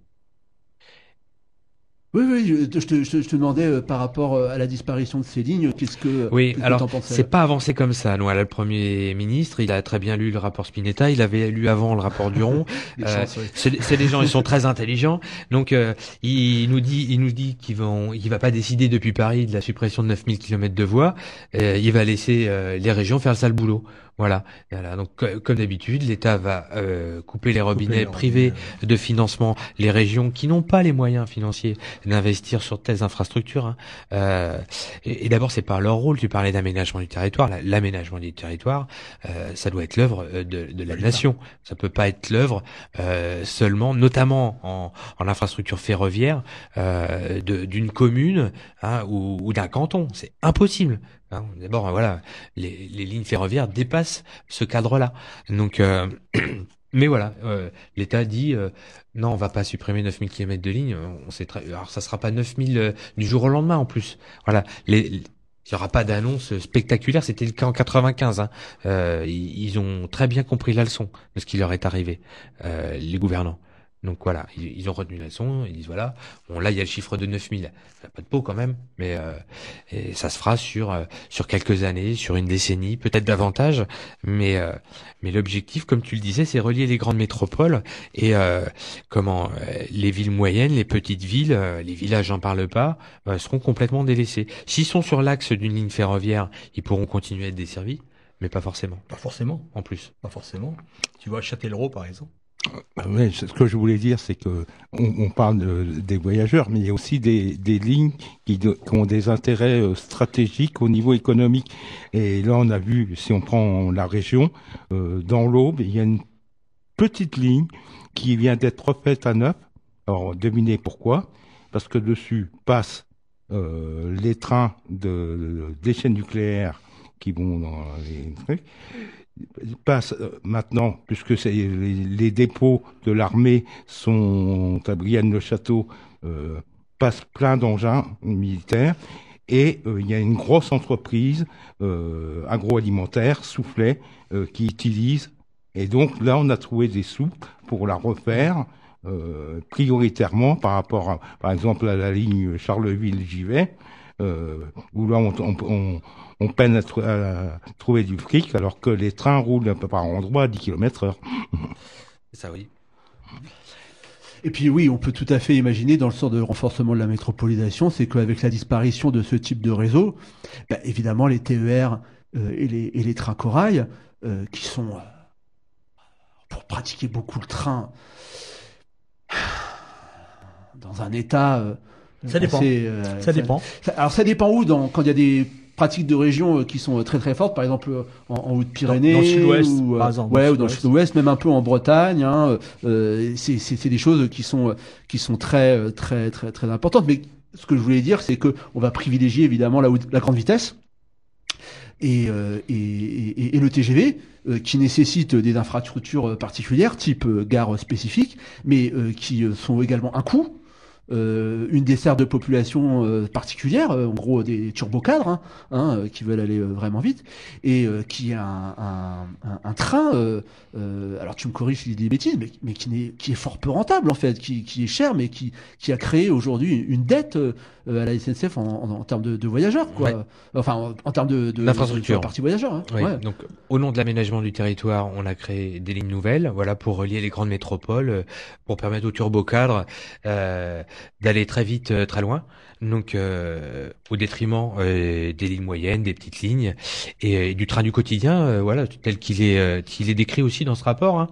Oui, oui, je, te, je, te, demandais euh, par rapport euh, à la disparition de ces lignes, qu'est-ce que oui, alors c'est pas avancé comme ça. Nous, le premier ministre, il a très bien lu le rapport Spinetta, il avait lu avant le rapport Duron. (laughs) euh, c'est des gens, ils sont très intelligents, donc euh, il nous dit, il nous dit qu'il va, il va pas décider depuis Paris de la suppression de 9000 km de voies, il va laisser les régions faire le sale boulot. Voilà. voilà. Donc comme d'habitude, l'État va euh, couper les robinets privés de financement, les régions qui n'ont pas les moyens financiers d'investir sur telles infrastructures. Hein. Euh, et, d'abord, c'est pas leur rôle. Tu parlais d'aménagement du territoire. L'aménagement du territoire, euh, ça doit être l'œuvre de, de, la nation. Ça peut pas être l'œuvre euh, seulement, notamment en, en infrastructure ferroviaire, d'une commune hein, ou, ou d'un canton. C'est impossible. Hein, D'abord, voilà, les, les, lignes ferroviaires dépassent ce cadre-là. Donc, euh, (clears throat) mais voilà, euh, l'État dit euh, non, on va pas supprimer 9000 km de lignes. On sait très, alors ça sera pas 9000 du jour au lendemain en plus. Voilà, il n'y aura pas d'annonce spectaculaire. C'était le cas en 95. Hein. Ils, ils, ont très bien compris la leçon de ce qui leur est arrivé, les gouvernants. Donc voilà, ils, ont retenu la leçon, ils disent voilà, bon là il y a le chiffre de 9000, pas de peau quand même, mais euh, et ça se fera sur euh, sur quelques années, sur une décennie, peut-être davantage, mais euh, mais l'objectif, comme tu le disais, c'est relier les grandes métropoles et comment les villes moyennes, les petites villes, les villages j'en parle pas, seront complètement délaissés. S'ils sont sur l'axe d'une ligne ferroviaire, ils pourront continuer à être desservis, mais pas forcément. Pas forcément. En plus. Pas forcément. Tu vois Châtellerault par exemple. Ah ce que je voulais dire, c'est que on, parle des voyageurs, mais il y a aussi des, lignes qui, ont des intérêts euh, stratégiques au niveau économique. Et là, on a vu, si on prend la région, euh, dans l'Aube, il y a une petite ligne qui vient d'être refaite à neuf. Alors, devinez pourquoi Parce que dessus passent euh, les trains de, des chaînes nucléaires qui vont dans les trucs passe euh, maintenant, puisque les, dépôts de l'armée sont à Brienne-le-Château, euh, passent plein d'engins militaires. Et euh, il y a une grosse entreprise euh, agroalimentaire, Soufflet, qui utilise. Et donc là, on a trouvé des sous pour la refaire. prioritairement par rapport par exemple à la ligne Charleville-Givet, où là on, on, on peine à, trouver du fric alors que les trains roulent un peu par endroit à 10 km heure. (laughs) Ça oui. Et puis oui, on peut tout à fait imaginer dans le sens de renforcement de la métropolisation, c'est qu'avec la disparition de ce type de réseau, bah, évidemment les TER euh, et, les, et, les, trains corail, euh, qui sont euh, pour pratiquer beaucoup le train dans un état ça dépend. ça, dépend. alors ça dépend où dans, quand il y a des pratiques de régions euh, qui sont euh, très très fortes, par exemple euh, en, en Haute-Pyrénées, dans, le sud-ouest, ou, ouais, ou dans le sud-ouest, même un peu en Bretagne. Hein, euh, c'est des choses qui sont qui sont très très très très importantes. Mais ce que je voulais dire, c'est que on va privilégier évidemment la, la grande vitesse. Et, et, et, et, le TGV, qui nécessite des infrastructures particulières, type gare spécifique, mais qui sont également un coût, euh, une desserte de population euh, particulière, euh, en gros des turbocadres, hein, hein, qui veulent aller vraiment vite, et qui a un, train, alors tu me corriges si je des bêtises, mais, qui, est, qui est fort peu rentable en fait, qui, qui est cher, mais qui, qui a créé aujourd'hui une dette à la SNCF en, en, en termes de, de, voyageurs, quoi. Enfin, en, termes de, de, d'infrastructure, partie voyageurs. Hein. Ouais. Donc, au nom de l'aménagement du territoire, on a créé des lignes nouvelles, voilà, pour relier les grandes métropoles, pour permettre aux turbocadres euh, d'aller très vite, euh, très loin, donc euh, au détriment euh, des lignes moyennes, des petites lignes et, du train du quotidien, voilà, tel qu'il est, qu'il est décrit aussi dans ce rapport. Hein.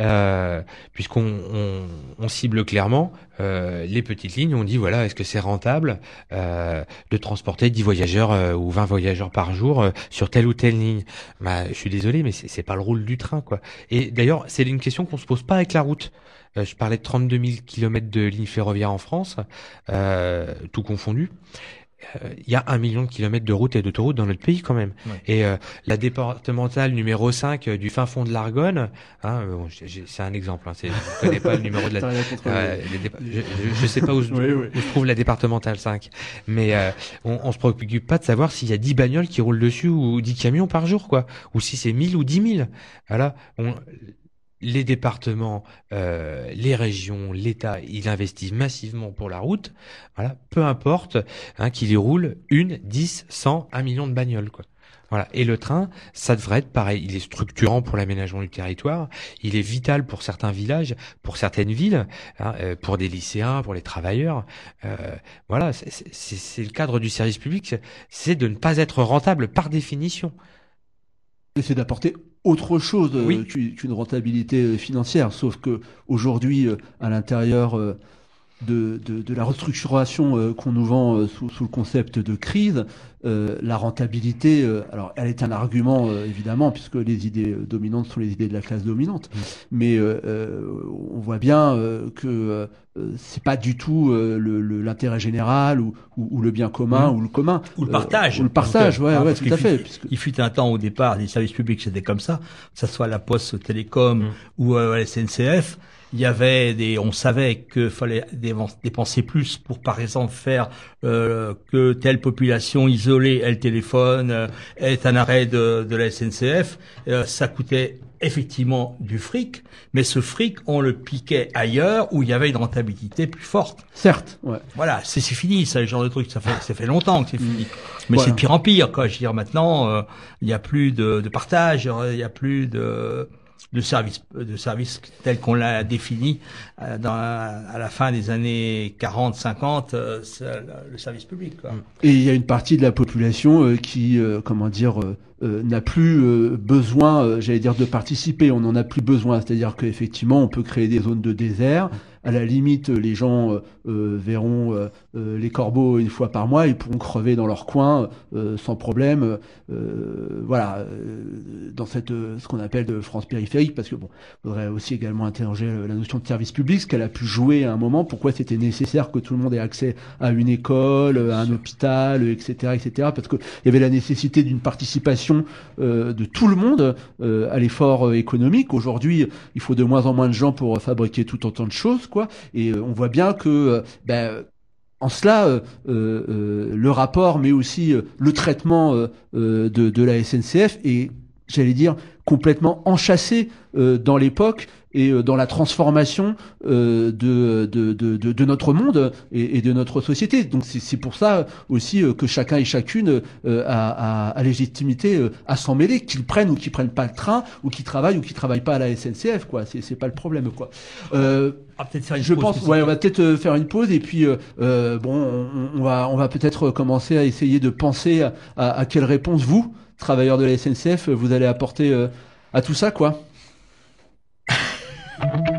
Euh, puisqu'on on, on cible clairement euh, les petites lignes. On dit voilà, est-ce que c'est rentable euh, de transporter 10 voyageurs ou 20 voyageurs par jour sur telle ou telle ligne? Bah, je suis désolé, mais c'est pas le rôle du train, quoi. Et d'ailleurs, c'est une question qu'on se pose pas avec la route. je parlais de 32 000 kilomètres de lignes ferroviaires en France, tout confondu. Euh, il y a un million de kilomètres de routes et d'autoroutes dans notre pays quand même. Et euh, la départementale numéro 5 euh, du fin fond de l'Argonne, hein, c'est un exemple, hein, je ne connais pas le numéro de la... (laughs) je, je, sais pas où, se trouve la départementale 5, mais on, on se préoccupe pas de savoir s'il y a 10 bagnoles qui roulent dessus ou 10 camions par jour, quoi, ou si c'est 1000 ou 10 000. Voilà, on, les départements, euh, les régions, l'État, ils investissent massivement pour la route. Voilà, peu importe hein, qu'il y roule une, dix, cent, un million de bagnoles, quoi. Voilà. Et le train, ça devrait être pareil. Il est structurant pour l'aménagement du territoire. Il est vital pour certains villages, pour certaines villes, hein, euh, pour des lycéens, pour les travailleurs. Euh, voilà. C'est le cadre du service public. C'est de ne pas être rentable par définition. C'est d'apporter autre chose euh, Oui. qu'une qu'une rentabilité euh, financière. Sauf que aujourd'hui, euh, à l'intérieur euh, de, de, de la restructuration euh, qu'on nous vend euh, sous, sous le concept de crise, euh, la rentabilité, euh, alors elle est un argument euh, évidemment puisque les idées euh, dominantes sont les idées de la classe dominante, mais on voit bien euh, que c'est pas du tout euh, le- le- l'intérêt général ou, ou, ou le bien commun ou le commun Ou le partage. ou le partage, ouais, ouais, tout à fait. puisque- Il fut un temps au départ, les services publics c'était comme ça, que ce soit la Poste, Télécom ou euh, la SNCF. Il y avait des, on savait que fallait dépenser plus pour, par exemple, faire euh, que telle population isolée ait le téléphone, euh, ait un arrêt de, de la SNCF. Euh, ça coûtait effectivement du fric, mais ce fric, on le piquait ailleurs où il y avait une rentabilité plus forte. Certes, ouais. Voilà, c'est c'est fini, ça, le genre de truc. Ça fait, ça fait longtemps que c'est fini. Mais Voilà. c'est de pire en pire, quoi. Je veux dire, maintenant, euh, il n'y a plus de, de partage, il n'y a plus de, de service, de service tel qu'on l'a défini euh, à la fin des années 40, 50, euh, le, service public, quoi. Et il y a une partie de la population euh, qui, euh, comment dire, euh, euh, n'a plus euh, besoin, euh, j'allais dire, de participer. On n'en a plus besoin. C'est-à-dire qu'effectivement, on peut créer des zones de désert. À la limite, les gens euh, euh, verront euh, euh, les corbeaux une fois par mois. Ils pourront crever dans leur coin sans problème. Voilà, dans cette ce qu'on appelle de France périphérique, parce que bon, faudrait aussi également interroger la notion de service public, ce qu'elle a pu jouer à un moment. Pourquoi c'était nécessaire que tout le monde ait accès à une école, à un hôpital, etc., etc. Parce qu'il y avait la nécessité d'une participation de tout le monde à l'effort économique. Aujourd'hui, il faut de moins en moins de gens pour fabriquer tout autant de choses, Et euh, on voit bien que, euh, ben, en cela, euh, le rapport, mais aussi le traitement de, la SNCF est, j'allais dire, complètement enchâssé dans l'époque et euh, dans la transformation euh, de, de, de, de, notre monde et, et de notre société. Donc c'est pour ça aussi euh, que chacun et chacune a, a, a légitimité à s'en mêler, qu'ils prennent ou qu'ils prennent pas le train, ou qu'ils travaillent ou qu'ils travaillent pas à la SNCF, quoi. C'est pas le problème, quoi. Euh, faire une je pause, pense, ouais, on va peut-être faire une pause et puis euh, euh, bon, on, on va, on va peut-être commencer à essayer de penser à, à, à quelle réponse vous, travailleurs de la SNCF, vous allez apporter euh, à tout ça, quoi. Thank you.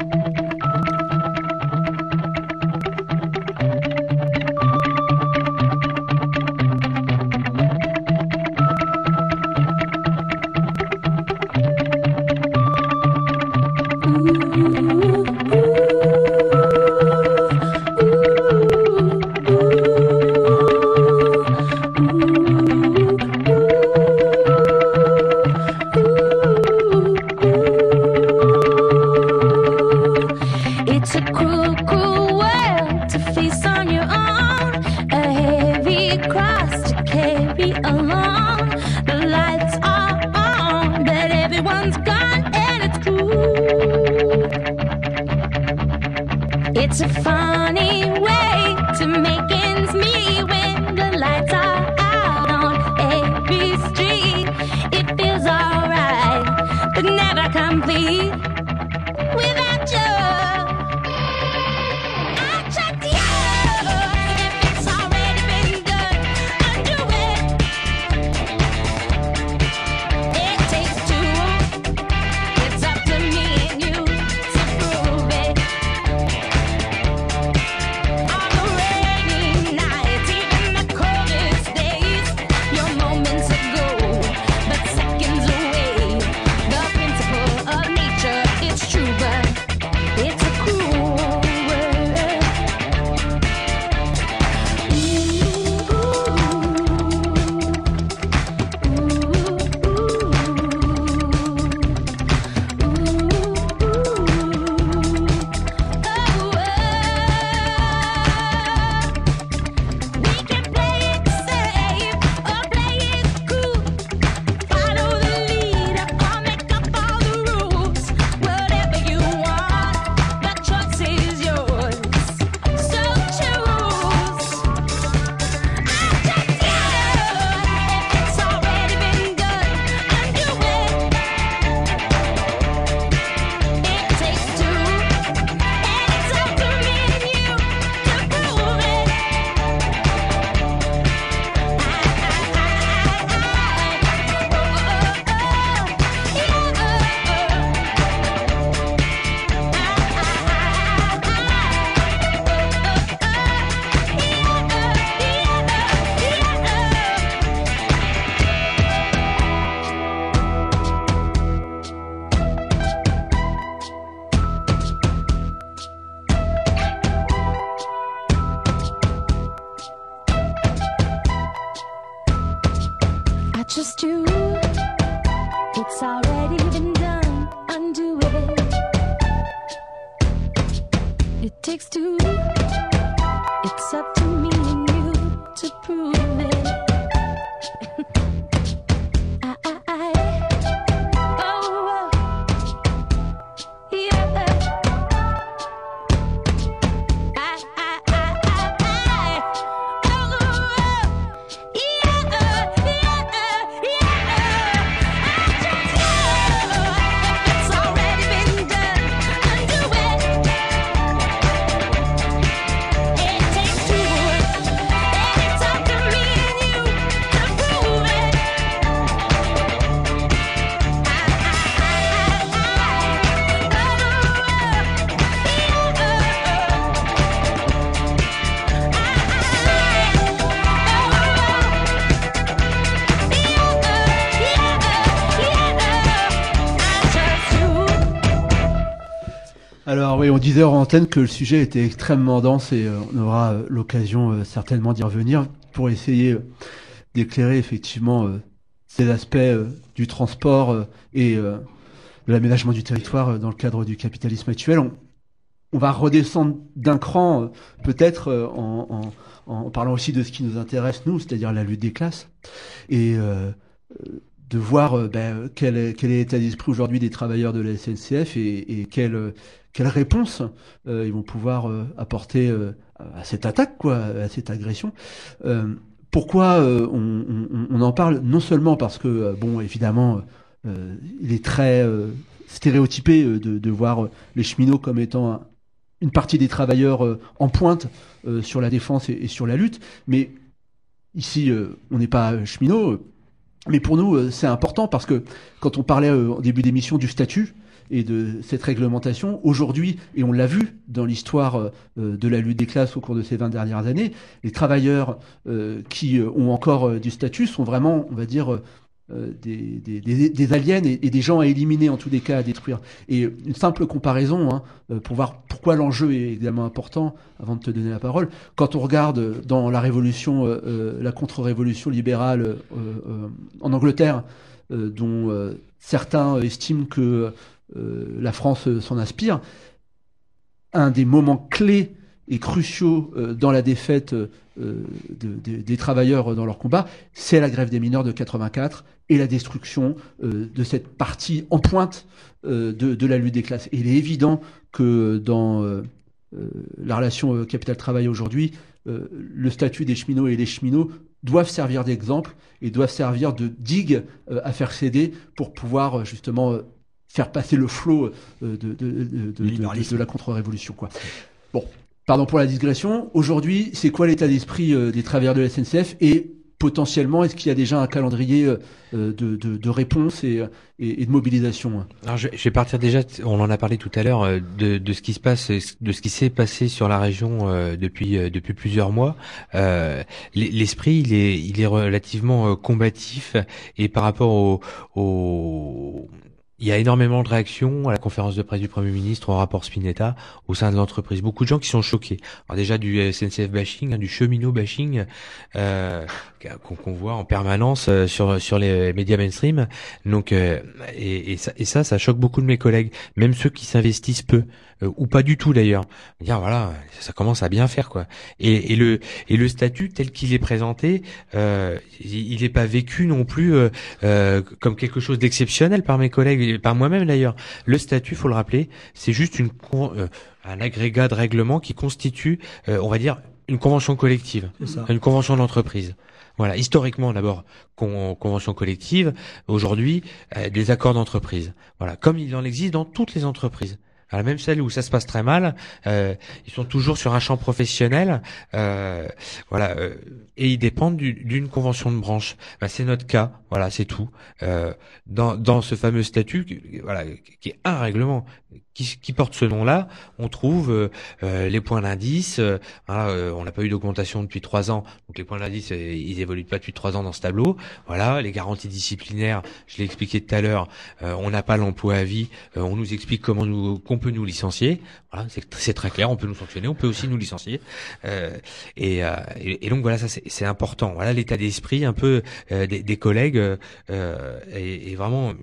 Alors oui, on disait en antenne que le sujet était extrêmement dense et euh, on aura euh, l'occasion euh, certainement d'y revenir pour essayer d'éclairer effectivement ces aspects du transport et de l'aménagement du territoire dans le cadre du capitalisme actuel. On, va redescendre d'un cran peut-être en, en- parlant aussi de ce qui nous intéresse nous, c'est-à-dire la lutte des classes et de voir euh, ben, quel, est, l'état d'esprit aujourd'hui des travailleurs de la SNCF et, et quelle, euh, réponse euh, ils vont pouvoir apporter à cette attaque, quoi, à cette agression. Pourquoi on, en parle Non seulement parce que, bon, évidemment, il est très stéréotypé de, voir les cheminots comme étant un- une partie des travailleurs en pointe sur la défense et, et sur la lutte, mais ici, on n'est pas cheminots. euh, mais pour nous, euh, c'est important parce que quand on parlait euh, au début d'émission du statut et de cette réglementation, aujourd'hui, et on l'a vu dans l'histoire euh, euh, de la lutte des classes au cours de ces 20 dernières années, les travailleurs euh, qui euh, ont encore euh, du statut sont vraiment, on va dire, euh, euh, des, des, des, aliens et, des gens à éliminer en tous les cas, à détruire. Et une simple comparaison hein, euh, pour voir pourquoi l'enjeu est évidemment important, avant de te donner la parole, quand on regarde euh, dans la révolution, euh, euh, la contre-révolution libérale euh, euh, en Angleterre, euh, dont euh, certains estiment que euh, la France euh, s'en inspire, un des moments clés et cruciaux euh, dans la défaite euh, de- de- des travailleurs dans leur combat, c'est la grève des mineurs de 84 et la destruction euh, de cette partie en pointe euh, de, de la lutte des classes. Et il est évident que dans euh, euh, la relation euh, capital-travail aujourd'hui, euh, le statut des cheminots et les cheminots doivent servir d'exemple et doivent servir de digue euh, à faire céder pour pouvoir euh, justement euh, faire passer le flot euh, de, la contre-révolution. quoi. Bon, pardon pour la digression. Aujourd'hui, c'est quoi l'état d'esprit euh, des travailleurs de la SNCF et potentiellement, est-ce qu'il y a déjà un calendrier euh, euh, de, de, réponse et, de mobilisation hein? Alors je, vais partir déjà, on en a parlé tout à l'heure, de, de ce qui se passe, de ce qui s'est passé sur la région depuis depuis plusieurs mois. L'esprit, il est il est relativement combatif et par rapport au, au il y a énormément de réactions à la conférence de presse du Premier ministre au rapport Spinetta au sein de l'entreprise. Beaucoup de gens qui sont choqués. Alors déjà du SNCF bashing, hein, du cheminot bashing euh, qu'on voit en permanence euh, sur sur les médias mainstream. Donc euh, et ça ça choque beaucoup de mes collègues, même ceux qui s'investissent peu euh, ou pas du tout d'ailleurs. Dire voilà, ça commence à bien faire quoi. Et, et le et le statut tel qu'il est présenté, euh, il il est pas vécu non plus euh, comme quelque chose d'exceptionnel par mes collègues et par moi-même d'ailleurs. Le statut, faut le rappeler, c'est juste une con- euh, un agrégat de règlements qui constitue, euh, on va dire, une convention collective, ça. une convention d'entreprise. Voilà, historiquement d'abord con- convention collective, aujourd'hui euh, des accords d'entreprise. Voilà, comme il en existe dans toutes les entreprises. Alors, même celles où ça se passe très mal, euh, ils sont toujours sur un champ professionnel, euh, voilà, euh, et ils dépendent du- d'une convention de branche. Ben, c'est notre cas, voilà, c'est tout. Dans, dans ce fameux statut, voilà, qui est un règlement qui, qui porte ce nom-là, on trouve euh, euh, les points d'indice. euh, voilà, euh, on n'a pas eu d'augmentation depuis trois ans, donc les points d'indice, euh, ils évoluent pas depuis trois ans dans ce tableau. Voilà, les garanties disciplinaires, je l'ai expliqué tout à l'heure, euh, on n'a pas l'emploi à vie. on nous explique comment nous peut nous licencier. Voilà, c'est très clair. On peut nous sanctionner, on peut aussi nous licencier. Et, et, donc voilà, ça c'est important. Voilà l'état d'esprit un peu des, des collègues et vraiment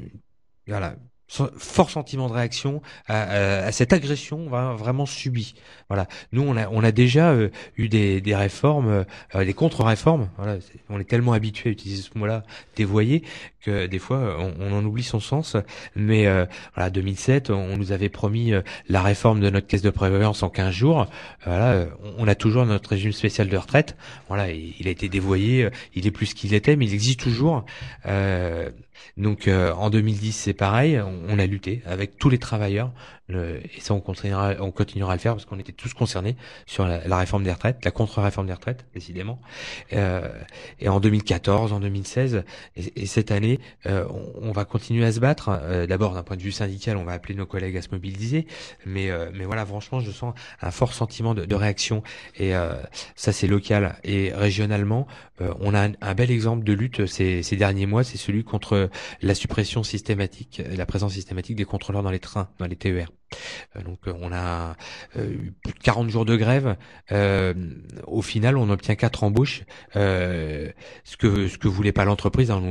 voilà fort sentiment de réaction à, à- à cette agression vra- vraiment subie. Voilà. Nous, on a, on a déjà euh, eu des, des réformes, euh, des contre-réformes. Voilà. On est tellement habitué à utiliser ce mot-là, dévoyé, que des fois, on, on en oublie son sens. Mais euh, voilà, 2007, on nous avait promis euh, la réforme de notre caisse de prévoyance en 15 jours. Voilà, euh, on a toujours notre régime spécial de retraite. Voilà, il a été dévoyé. Il est plus qu'il était, mais il existe toujours. Donc euh, en 2010 c'est pareil, on a lutté avec tous les travailleurs et ça on continuera, on continuera à le faire parce qu'on était tous concernés sur la, réforme des retraites, la contre-réforme des retraites décidément. Euh, et en 2014, en 2016 et, et cette année, euh, on, va continuer à se battre. Euh, D'abord d'un point de vue syndical, on va appeler nos collègues à se mobiliser, mais euh, mais voilà franchement je sens un fort sentiment de, réaction et euh, ça c'est local et régionalement on a un, un bel exemple de lutte ces, ces derniers mois, c'est celui contre la suppression systématique, la présence systématique des contrôleurs dans les trains, dans les TER. Euh, donc euh, on a euh, eu plus de 40 jours de grève. Euh, au final, on obtient quatre embauches. Euh, ce que ce que voulait pas l'entreprise, hein,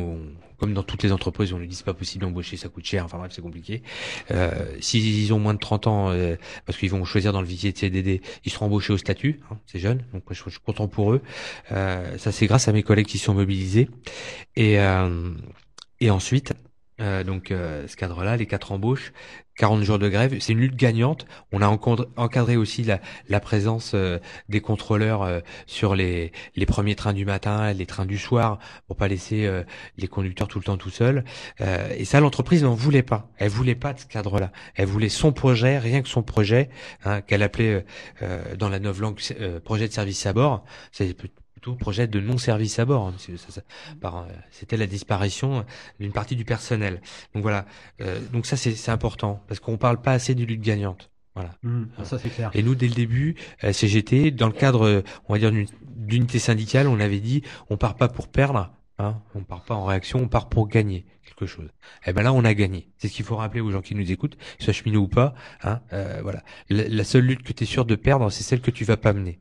comme dans toutes les entreprises, on lui dit c'est pas possible d'embaucher, ça coûte cher. Enfin bref, c'est compliqué. Euh, S'ils ont moins de 30 ans, euh, parce qu'ils vont choisir dans le visier de CDD, ils seront embauchés au statut. Hein, c'est jeune, donc je, je suis content pour eux. Ça c'est grâce à mes collègues qui sont mobilisés. Et et ensuite, euh, donc euh, ce cadre-là, les quatre embauches, 40 jours de grève, c'est une lutte gagnante. On a encadré, aussi la, la présence euh, des contrôleurs euh, sur les, les premiers trains du matin, les trains du soir, pour pas laisser euh, les conducteurs tout le temps tout seuls. Et ça, l'entreprise n'en voulait pas. Elle voulait pas de ce cadre-là. Elle voulait son projet, rien que son projet, hein, qu'elle appelait dans la nouvelle langue projet de service à bord. Projet de non-service à bord. hein. Euh, C'était la disparition d'une partie du personnel. Donc voilà. Euh, donc ça, c'est important parce qu'on parle pas assez de lutte gagnante. Voilà. Hum, ça c'est clair. Et nous, dès le début, euh, CGT, dans le cadre, euh, on va dire, d'une- d'unité syndicale, on avait dit, on part pas pour perdre, hein, on part pas en réaction, on part pour gagner quelque chose. Et ben là, on a gagné. C'est ce qu'il faut rappeler aux gens qui nous écoutent, qu'ils soient cheminots ou pas. Hein, euh, voilà. La, la seule lutte que tu es sûr de perdre, c'est celle que tu vas pas mener.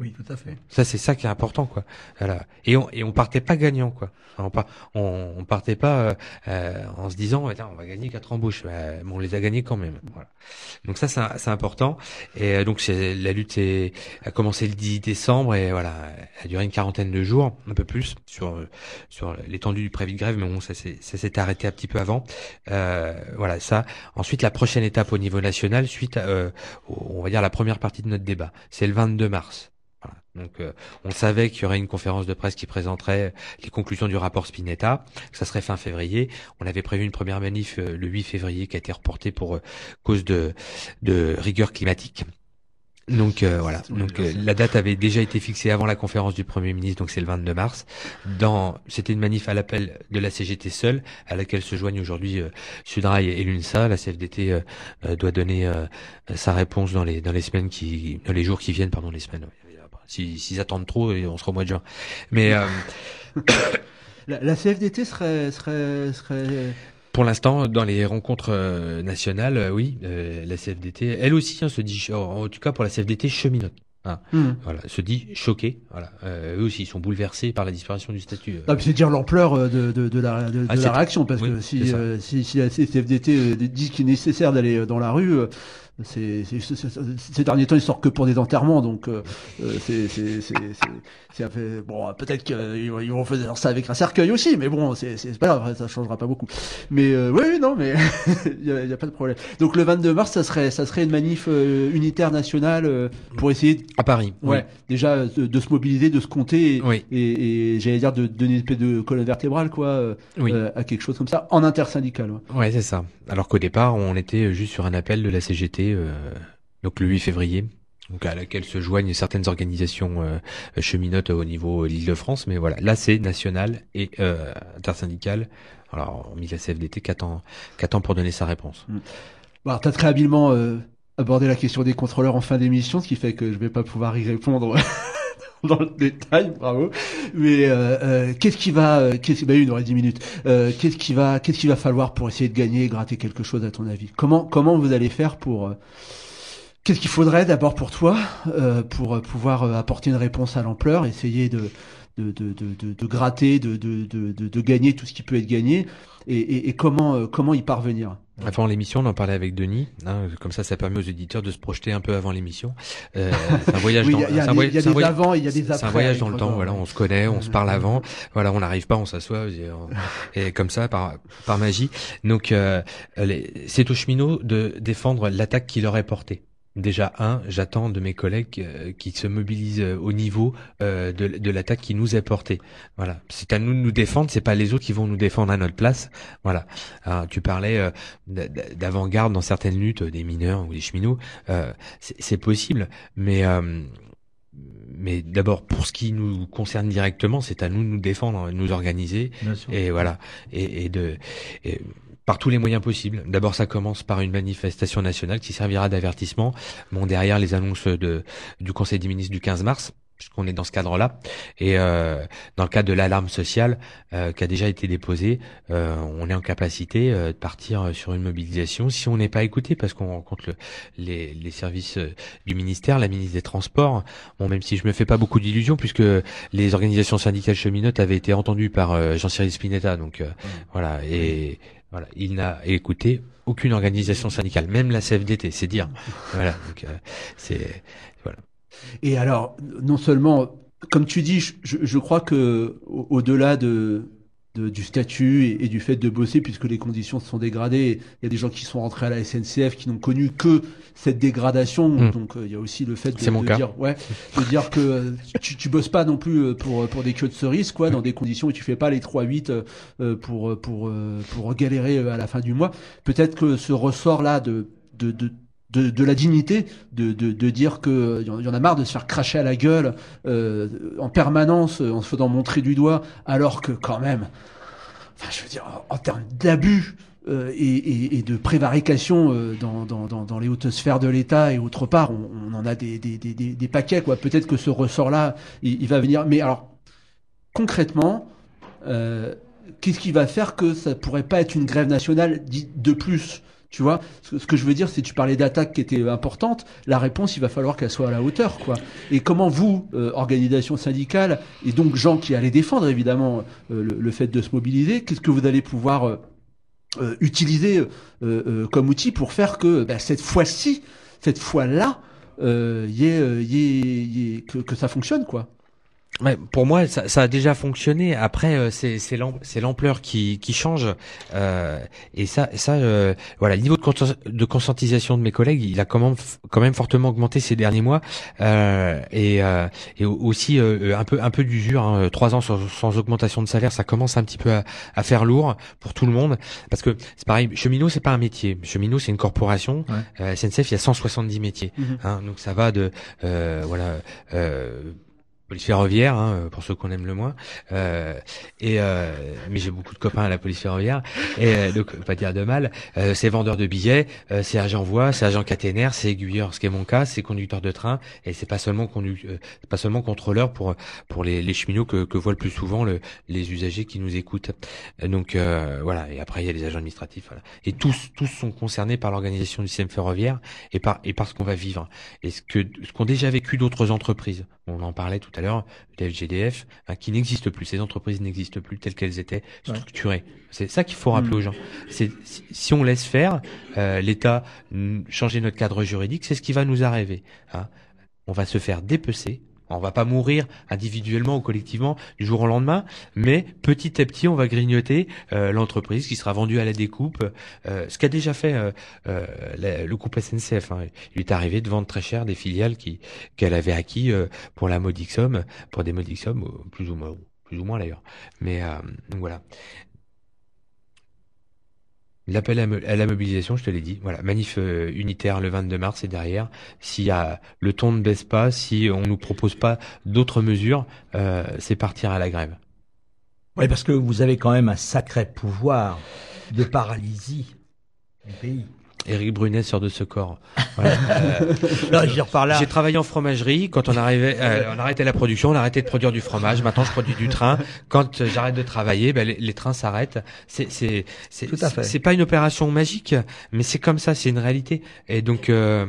Oui, tout à fait. Ça, c'est ça qui est important, quoi. Voilà. Et on et on partait pas gagnant, quoi. On, par- on, on partait pas euh, euh, en se disant, Tiens, on va gagner quatre embauches, mais on les a gagnés quand même. Voilà. Donc ça, c'est c'est important. Et euh, donc c'est la lutte est, a commencé le 10 décembre et voilà, elle a duré une quarantaine de jours, un peu plus sur sur l'étendue du préavis de grève, mais bon, ça s'est ça s'est arrêté un petit peu avant. Euh, voilà, ça. Ensuite, la prochaine étape au niveau national, suite, à, euh, on va dire la première partie de notre débat, c'est le 22 mars. Voilà. Donc, euh, on savait qu'il y aurait une conférence de presse qui présenterait les conclusions du rapport Spinetta, que ça serait fin février. On avait prévu une première manif euh, le 8 février qui a été reportée pour euh, cause de, de rigueur climatique. Donc euh, voilà. Donc euh, la date avait déjà été fixée avant la conférence du Premier ministre, donc c'est le 22 mars. Dans, c'était une manif à l'appel de la CGT seule, à laquelle se joignent aujourd'hui euh, Sudrail et l'UNSA. La CFDT doit donner euh, sa réponse dans les dans les semaines qui, dans les jours qui viennent, pardon, les semaines. S'ils attendent trop, on sera au mois de juin. Mais euh, (coughs) La, la CFDT serait serait serait Pour l'instant, dans les rencontres euh, nationales, euh, oui, euh, la CFDT, elle aussi, hein, se dit, en, tout cas pour la CFDT, cheminote. Hein, Hmm. Voilà, se dit choquée. Voilà, euh, eux aussi, ils sont bouleversés par la disparition du statut. euh. Puis c'est dire l'ampleur euh, de, de, de la, de, Ah, la réaction, parce oui, que si, euh, si, si la CFDT euh, dit qu'il est nécessaire d'aller euh, dans la rue, ces derniers temps, ils sortent que pour des enterrements, donc euh, euh, c'est, un peu- bon, peut-être qu'ils vont- faire ça avec un cercueil aussi, mais bon, c'est, pas grave, ça changera pas beaucoup. Mais euh, oui, non, mais il (laughs) y a, y a pas de problème. Donc le 22 mars, ça serait, ça serait une manif euh, unitaire nationale pour essayer de À Paris. Ouais, déjà de, de se mobiliser, de se compter et, Oui. et, et j'allais dire de donner une espèce de colonne vertébrale quoi Oui. à quelque chose comme ça en intersyndical. Ouais. Ouais, c'est ça. Alors qu'au départ, on était juste sur un appel de la CGT, euh, donc le 8 février, donc à laquelle se joignent certaines organisations euh, cheminotes au niveau de l'Île-de-France, mais voilà, là c'est national et euh, intersyndical. Alors, mis la CFDT, qu'attend, qu'attend pour donner sa réponse. Bon, alors t'as très habilement euh, abordé la question des contrôleurs en fin d'émission, ce qui fait que je vais pas pouvoir y répondre (laughs) (laughs) dans le détail, bravo. Mais euh, euh, qu'est-ce qui va, euh, qu'est-ce, bah, une et dix minutes. Euh, qu'est-ce qui va, qu'est-ce qu'il va falloir pour essayer de gagner et gratter quelque chose à ton avis? Comment, comment vous allez faire pour euh, Qu'est-ce qu'il faudrait d'abord pour toi pour pouvoir apporter une réponse à l'ampleur, essayer de de, de, de, de, gratter, de, de, gagner tout ce qui peut être gagné, et, et, et comment comment y parvenir? Avant l'émission, on en parlait avec Denis. Hein, comme ça, ça permet aux auditeurs de se projeter un peu avant l'émission. Euh, c'est un voyage Oui, dans, il y a- il y a c'est un des- voyage- il y a c'est un des voyage- avant il y a des C'est un après voyage dans le temps. Voilà, on se connaît, on se parle avant. Voilà, on n'arrive pas, on s'assoit et, comme ça par par magie. Donc, euh, les- c'est aux cheminots de défendre l'attaque qui leur est portée. Déjà un, j'attends de mes collègues euh, qui se mobilisent euh, au niveau euh, de, de l'attaque qui nous est portée. Voilà, c'est à nous de nous défendre, c'est pas les autres qui vont nous défendre à notre place. Voilà. Alors, tu parlais euh, d'avant-garde dans certaines luttes euh, des mineurs ou des cheminots, euh, c'est c'est possible, mais euh, mais d'abord pour ce qui nous concerne directement, c'est à nous de nous défendre, de nous organiser Bien sûr. et voilà et, et de et par tous les moyens possibles. D'abord, ça commence par une manifestation nationale qui servira d'avertissement. Bon, derrière les annonces de du Conseil des ministres du 15 mars, puisqu'on est dans ce cadre-là, et euh, dans le cadre de l'alarme sociale euh, qui a déjà été déposée, euh, on est en capacité euh, de partir sur une mobilisation. Si on n'est pas écouté, parce qu'on rencontre le- les, les services euh, du ministère, la ministre des Transports, bon, même si je me fais pas beaucoup d'illusions, puisque les organisations syndicales cheminotes avaient été entendues par euh, Jean-Cyril Spinetta, donc euh, voilà, et voilà, il n'a écouté aucune organisation syndicale, même la CFDT, c'est dire. (laughs) Voilà, donc euh, c'est voilà. Et alors, non seulement, comme tu dis, je, je- crois que au- au-delà de, de- du statut et, et du fait de bosser, puisque les conditions se sont dégradées, il y a des gens qui sont rentrés à la SNCF qui n'ont connu que cette dégradation. Mm. Donc, euh, il y a aussi le fait de, dire, ouais, de dire que euh, tu, tu bosses pas non plus euh, pour pour des queues de cerises, quoi, dans des conditions où tu fais pas les 3-8 euh, euh, pour pour pour galérer à la fin du mois. Peut-être que ce ressort là de de, de de, la dignité, de, dire euh, y en a marre de se faire cracher à la gueule euh, en permanence euh, en se faisant montrer du doigt, alors que quand même, je veux dire, en, termes d'abus euh, et, de prévarication dans, les hautes sphères de l'État et autre part, on, en a des, paquets quoi. Peut-être que ce ressort-là, il, il va venir. Mais alors concrètement, qu'est-ce qui va faire que ça pourrait pas être une grève nationale dit- de plus? Tu vois, ce que je veux dire, c'est tu parlais d'attaques qui étaient importantes. La réponse, il va falloir qu'elle soit à la hauteur, quoi. Et comment vous, euh, organisation syndicale, et donc gens qui allaient défendre évidemment euh, le, le fait de se mobiliser, qu'est-ce que vous allez pouvoir euh, euh, utiliser euh, euh, comme outil pour faire que bah, cette fois-ci, cette fois-là, y y y que, que ça fonctionne, quoi? Ouais, pour moi, ça, ça a déjà fonctionné. Après, euh, c'est c'est l'am- c'est l'ampleur qui, qui change. Euh, et ça, ça, euh, voilà, le niveau de, consci- de conscientisation de mes collègues, il a quand même, quand même fortement augmenté ces derniers mois. Euh, et, euh, et au- aussi euh, un peu, un peu d'usure. Hein, Trois ans sans, sans augmentation de salaire, ça commence un petit peu à, à faire lourd pour tout le monde. Parce que c'est pareil, cheminot, c'est pas un métier. Cheminot, c'est une corporation. Ouais. Euh, SNCF, il y a 170 métiers. Mhm. Hein, donc ça va de, euh, voilà. Euh, police ferroviaire, hein, pour ceux qu'on aime le moins. Euh, et euh, mais j'ai beaucoup de copains à la police ferroviaire, et euh, donc pas dire de mal. Euh, c'est vendeur de billets, euh, c'est agent voix, c'est agent caténaire, c'est aiguilleur, ce qui est mon cas, c'est conducteur de train, et c'est pas seulement euh, pas seulement contrôleur pour pour les, les cheminots que, que voient le plus souvent le, les usagers qui nous écoutent. Euh, Donc euh, voilà, et après il y a les agents administratifs, voilà. et tous tous sont concernés par l'organisation du système ferroviaire et par et par ce qu'on va vivre et ce que ce qu'ont déjà vécu d'autres entreprises. On en parlait tout à l'heure, le FGDF, hein, qui n'existe plus. Ces entreprises n'existent plus telles qu'elles étaient structurées. C'est ça qu'il faut rappeler Mm. aux gens. C'est si, on laisse faire euh, l'État changer notre cadre juridique, c'est ce qui va nous arriver. hein. On va se faire dépecer. On va pas mourir individuellement ou collectivement du jour au lendemain, mais petit à petit, on va grignoter euh, l'entreprise qui sera vendue à la découpe. euh, ce qu'a déjà fait euh, le couple SNCF. hein. Il est arrivé de vendre très cher des filiales qui qu'elle avait acquis pour la modique somme, pour des modiques sommes, plus ou moins, plus ou moins d'ailleurs. Mais voilà. L'appel à, la mobilisation, je te l'ai dit. Voilà, manif euh, unitaire le 22 mars et derrière, si a, le ton ne baisse pas, si on nous propose pas d'autres mesures, euh, c'est partir à la grève. Oui, parce que vous avez quand même un sacré pouvoir de paralysie du pays. Éric Brunet sort de ce corps. Voilà. (laughs) Euh. J'ai travaillé en fromagerie. Quand on arrivait, euh, on arrêtait la production, on arrêtait de produire du fromage. Maintenant, je produis du train. Quand euh, j'arrête de travailler, ben, les, les trains s'arrêtent. C'est, c'est, pas une opération magique, mais c'est comme ça, c'est une réalité. Et donc. Euh,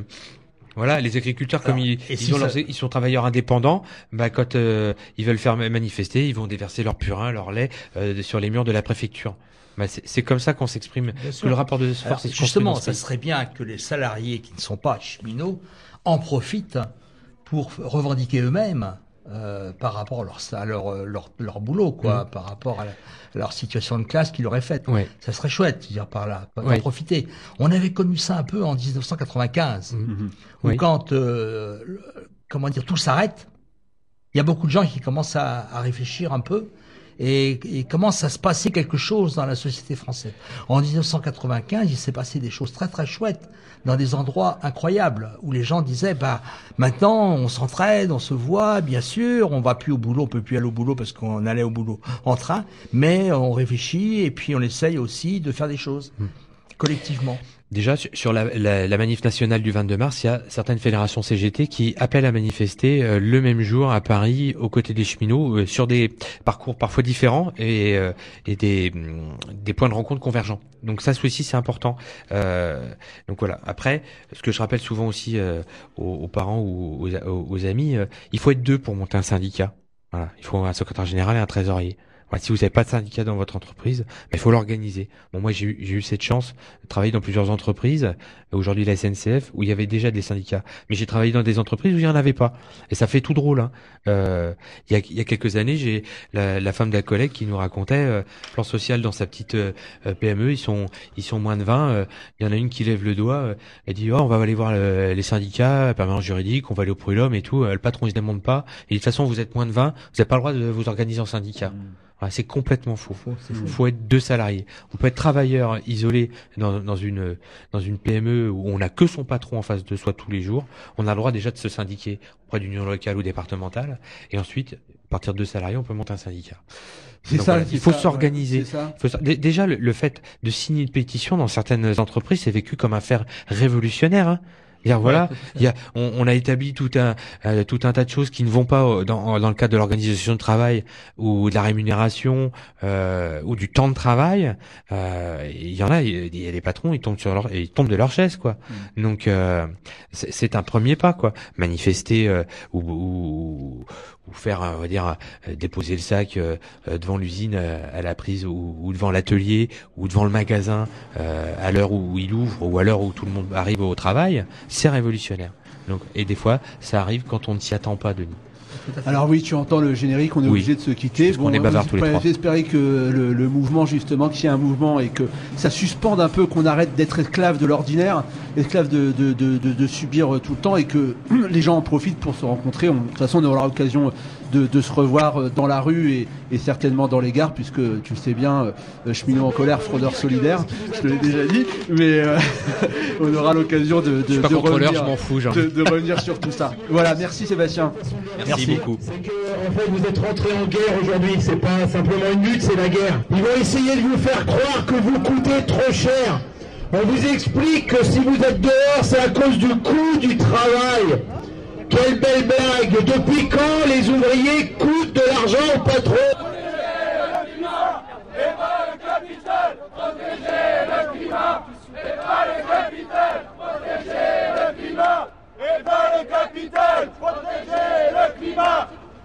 voilà, les agriculteurs, comme ils, et ils, si ont ça- leurs- ils sont travailleurs indépendants, bah, quand euh, ils veulent faire manifester, ils vont déverser leur purin, leur lait euh, sur les murs de la préfecture. Bah, c'est comme ça qu'on s'exprime. Le rapport de Alors, force est justement, ça serait bien que les salariés qui ne sont pas cheminots en profitent pour revendiquer eux-mêmes euh, par rapport à leur, à leur, euh, leur, leur boulot, quoi, par rapport à, la- à leur situation de classe qu'ils auraient faite. Ouais. Ça serait chouette, dire par là, d'en Oui. profiter. On avait connu ça un peu en 1995, Mhm. où Oui. quand, euh, comment dire, tout s'arrête, il y a beaucoup de gens qui commencent à, à réfléchir un peu et, et commence à se passer quelque chose dans la société française? En 1995, il s'est passé des choses très très chouettes dans des endroits incroyables où les gens disaient bah maintenant on s'entraide, on se voit, bien sûr, on va plus au boulot, on peut plus aller au boulot parce qu'on allait au boulot en train, mais on réfléchit et puis on essaye aussi de faire des choses collectivement. Déjà, sur- la, la, la manif nationale du 22 mars, il y a certaines fédérations CGT qui appellent à manifester euh, le même jour à Paris, aux côtés des cheminots, euh, sur des parcours parfois différents et, euh, et des, hum, des points de rencontre convergents. Donc ça, aussi, c'est important. Euh, donc voilà. Après, ce que je rappelle souvent aussi euh, aux, aux parents ou aux, aux- aux amis, euh, il faut être deux pour monter un syndicat. Voilà. Il faut un secrétaire général et un trésorier. Voilà, si vous n'avez pas de syndicat dans votre entreprise, ben, il faut l'organiser. Bon, moi, j'ai eu, cette chance de travailler dans plusieurs entreprises, aujourd'hui la SNCF, où il y avait déjà des syndicats. Mais j'ai travaillé dans des entreprises où il n'y en avait pas. Et ça fait tout drôle. Hein. Euh, il, y a, y a quelques années, j'ai la, la femme d'un collègue qui nous racontait euh, plan social dans sa petite euh, euh, PME. Ils sont, ils sont moins de 20. euh, il y en a une qui lève le doigt. euh, elle dit, oh, on va aller voir le- les syndicats, permanence juridique, on va aller au prud'homme et tout. Le patron, il se demande pas. Et de toute façon, vous êtes moins de 20, vous n'avez pas le droit de vous organiser en syndicat. Voilà, c'est complètement faux. Il faut être deux salariés. On peut être travailleur isolé dans, dans une dans une PME où on n'a que son patron en face de soi tous les jours. On a le droit déjà de se syndiquer auprès d'une union locale ou départementale. Et ensuite, à partir de deux salariés, on peut monter un syndicat. C'est Donc ça, voilà, il faut s'organiser. ouais, Déjà, le, le fait de signer une pétition dans certaines entreprises, c'est vécu comme un faire révolutionnaire. Hein. Dire voilà, (laughs) il y a, on, on a établi tout un euh, tout un tas de choses qui ne vont pas euh, dans, dans le cadre de l'organisation de travail ou de la rémunération euh, ou du temps de travail. Euh, Il y en a, il y a des patrons, ils tombent sur leur, ils tombent de leur chaise quoi. Donc euh, c'est c'est un premier pas quoi. Manifester euh, ou, ou, ou faire, euh, on va dire, euh, déposer le sac euh, devant l'usine à la prise ou, devant l'atelier ou devant le magasin à l'heure où il ouvre ou à l'heure où tout le monde arrive au travail, c'est révolutionnaire. Donc, et des fois, ça arrive quand on ne s'y attend pas, Denis. Alors oui, tu entends le générique, on est Oui. obligé de se quitter. Qu'on est bavards tous les trois. J'espérais que le, le mouvement, justement, qu'il y ait un mouvement et que ça suspende un peu, qu'on arrête d'être esclave de l'ordinaire, esclave de, de, de, de, de subir tout le temps et que (clears throat) les gens en profitent pour se rencontrer. On- de toute façon, on aura l'occasion de, de se revoir euh, dans la rue et, et certainement dans les gares, puisque tu le sais bien, euh, cheminot en colère, fraudeur solidaire, je te l'ai déjà dit, mais euh, (laughs) on aura l'occasion de, revenir, je m'en fous, genre. de, de revenir sur tout ça. Voilà, merci Sébastien. Merci, beaucoup. C'est que, en fait, vous êtes rentrés en guerre aujourd'hui. C'est pas simplement une lutte, c'est la guerre. Ils vont essayer de vous faire croire que vous coûtez trop cher. On vous explique que si vous êtes dehors, c'est à cause du coût du travail. Quelle belle blague Depuis quand les ouvriers coûtent de l'argent au patron protéger le climat.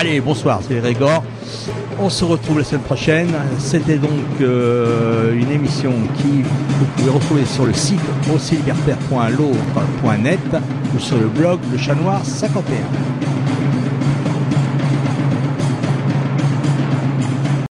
Allez, bonsoir, c'est Régor. On se retrouve la semaine prochaine. C'était donc euh, une émission qui vous pouvez retrouver sur le site aussilibertaire.l'autre.net ou sur le blog Le Chat Noir 51.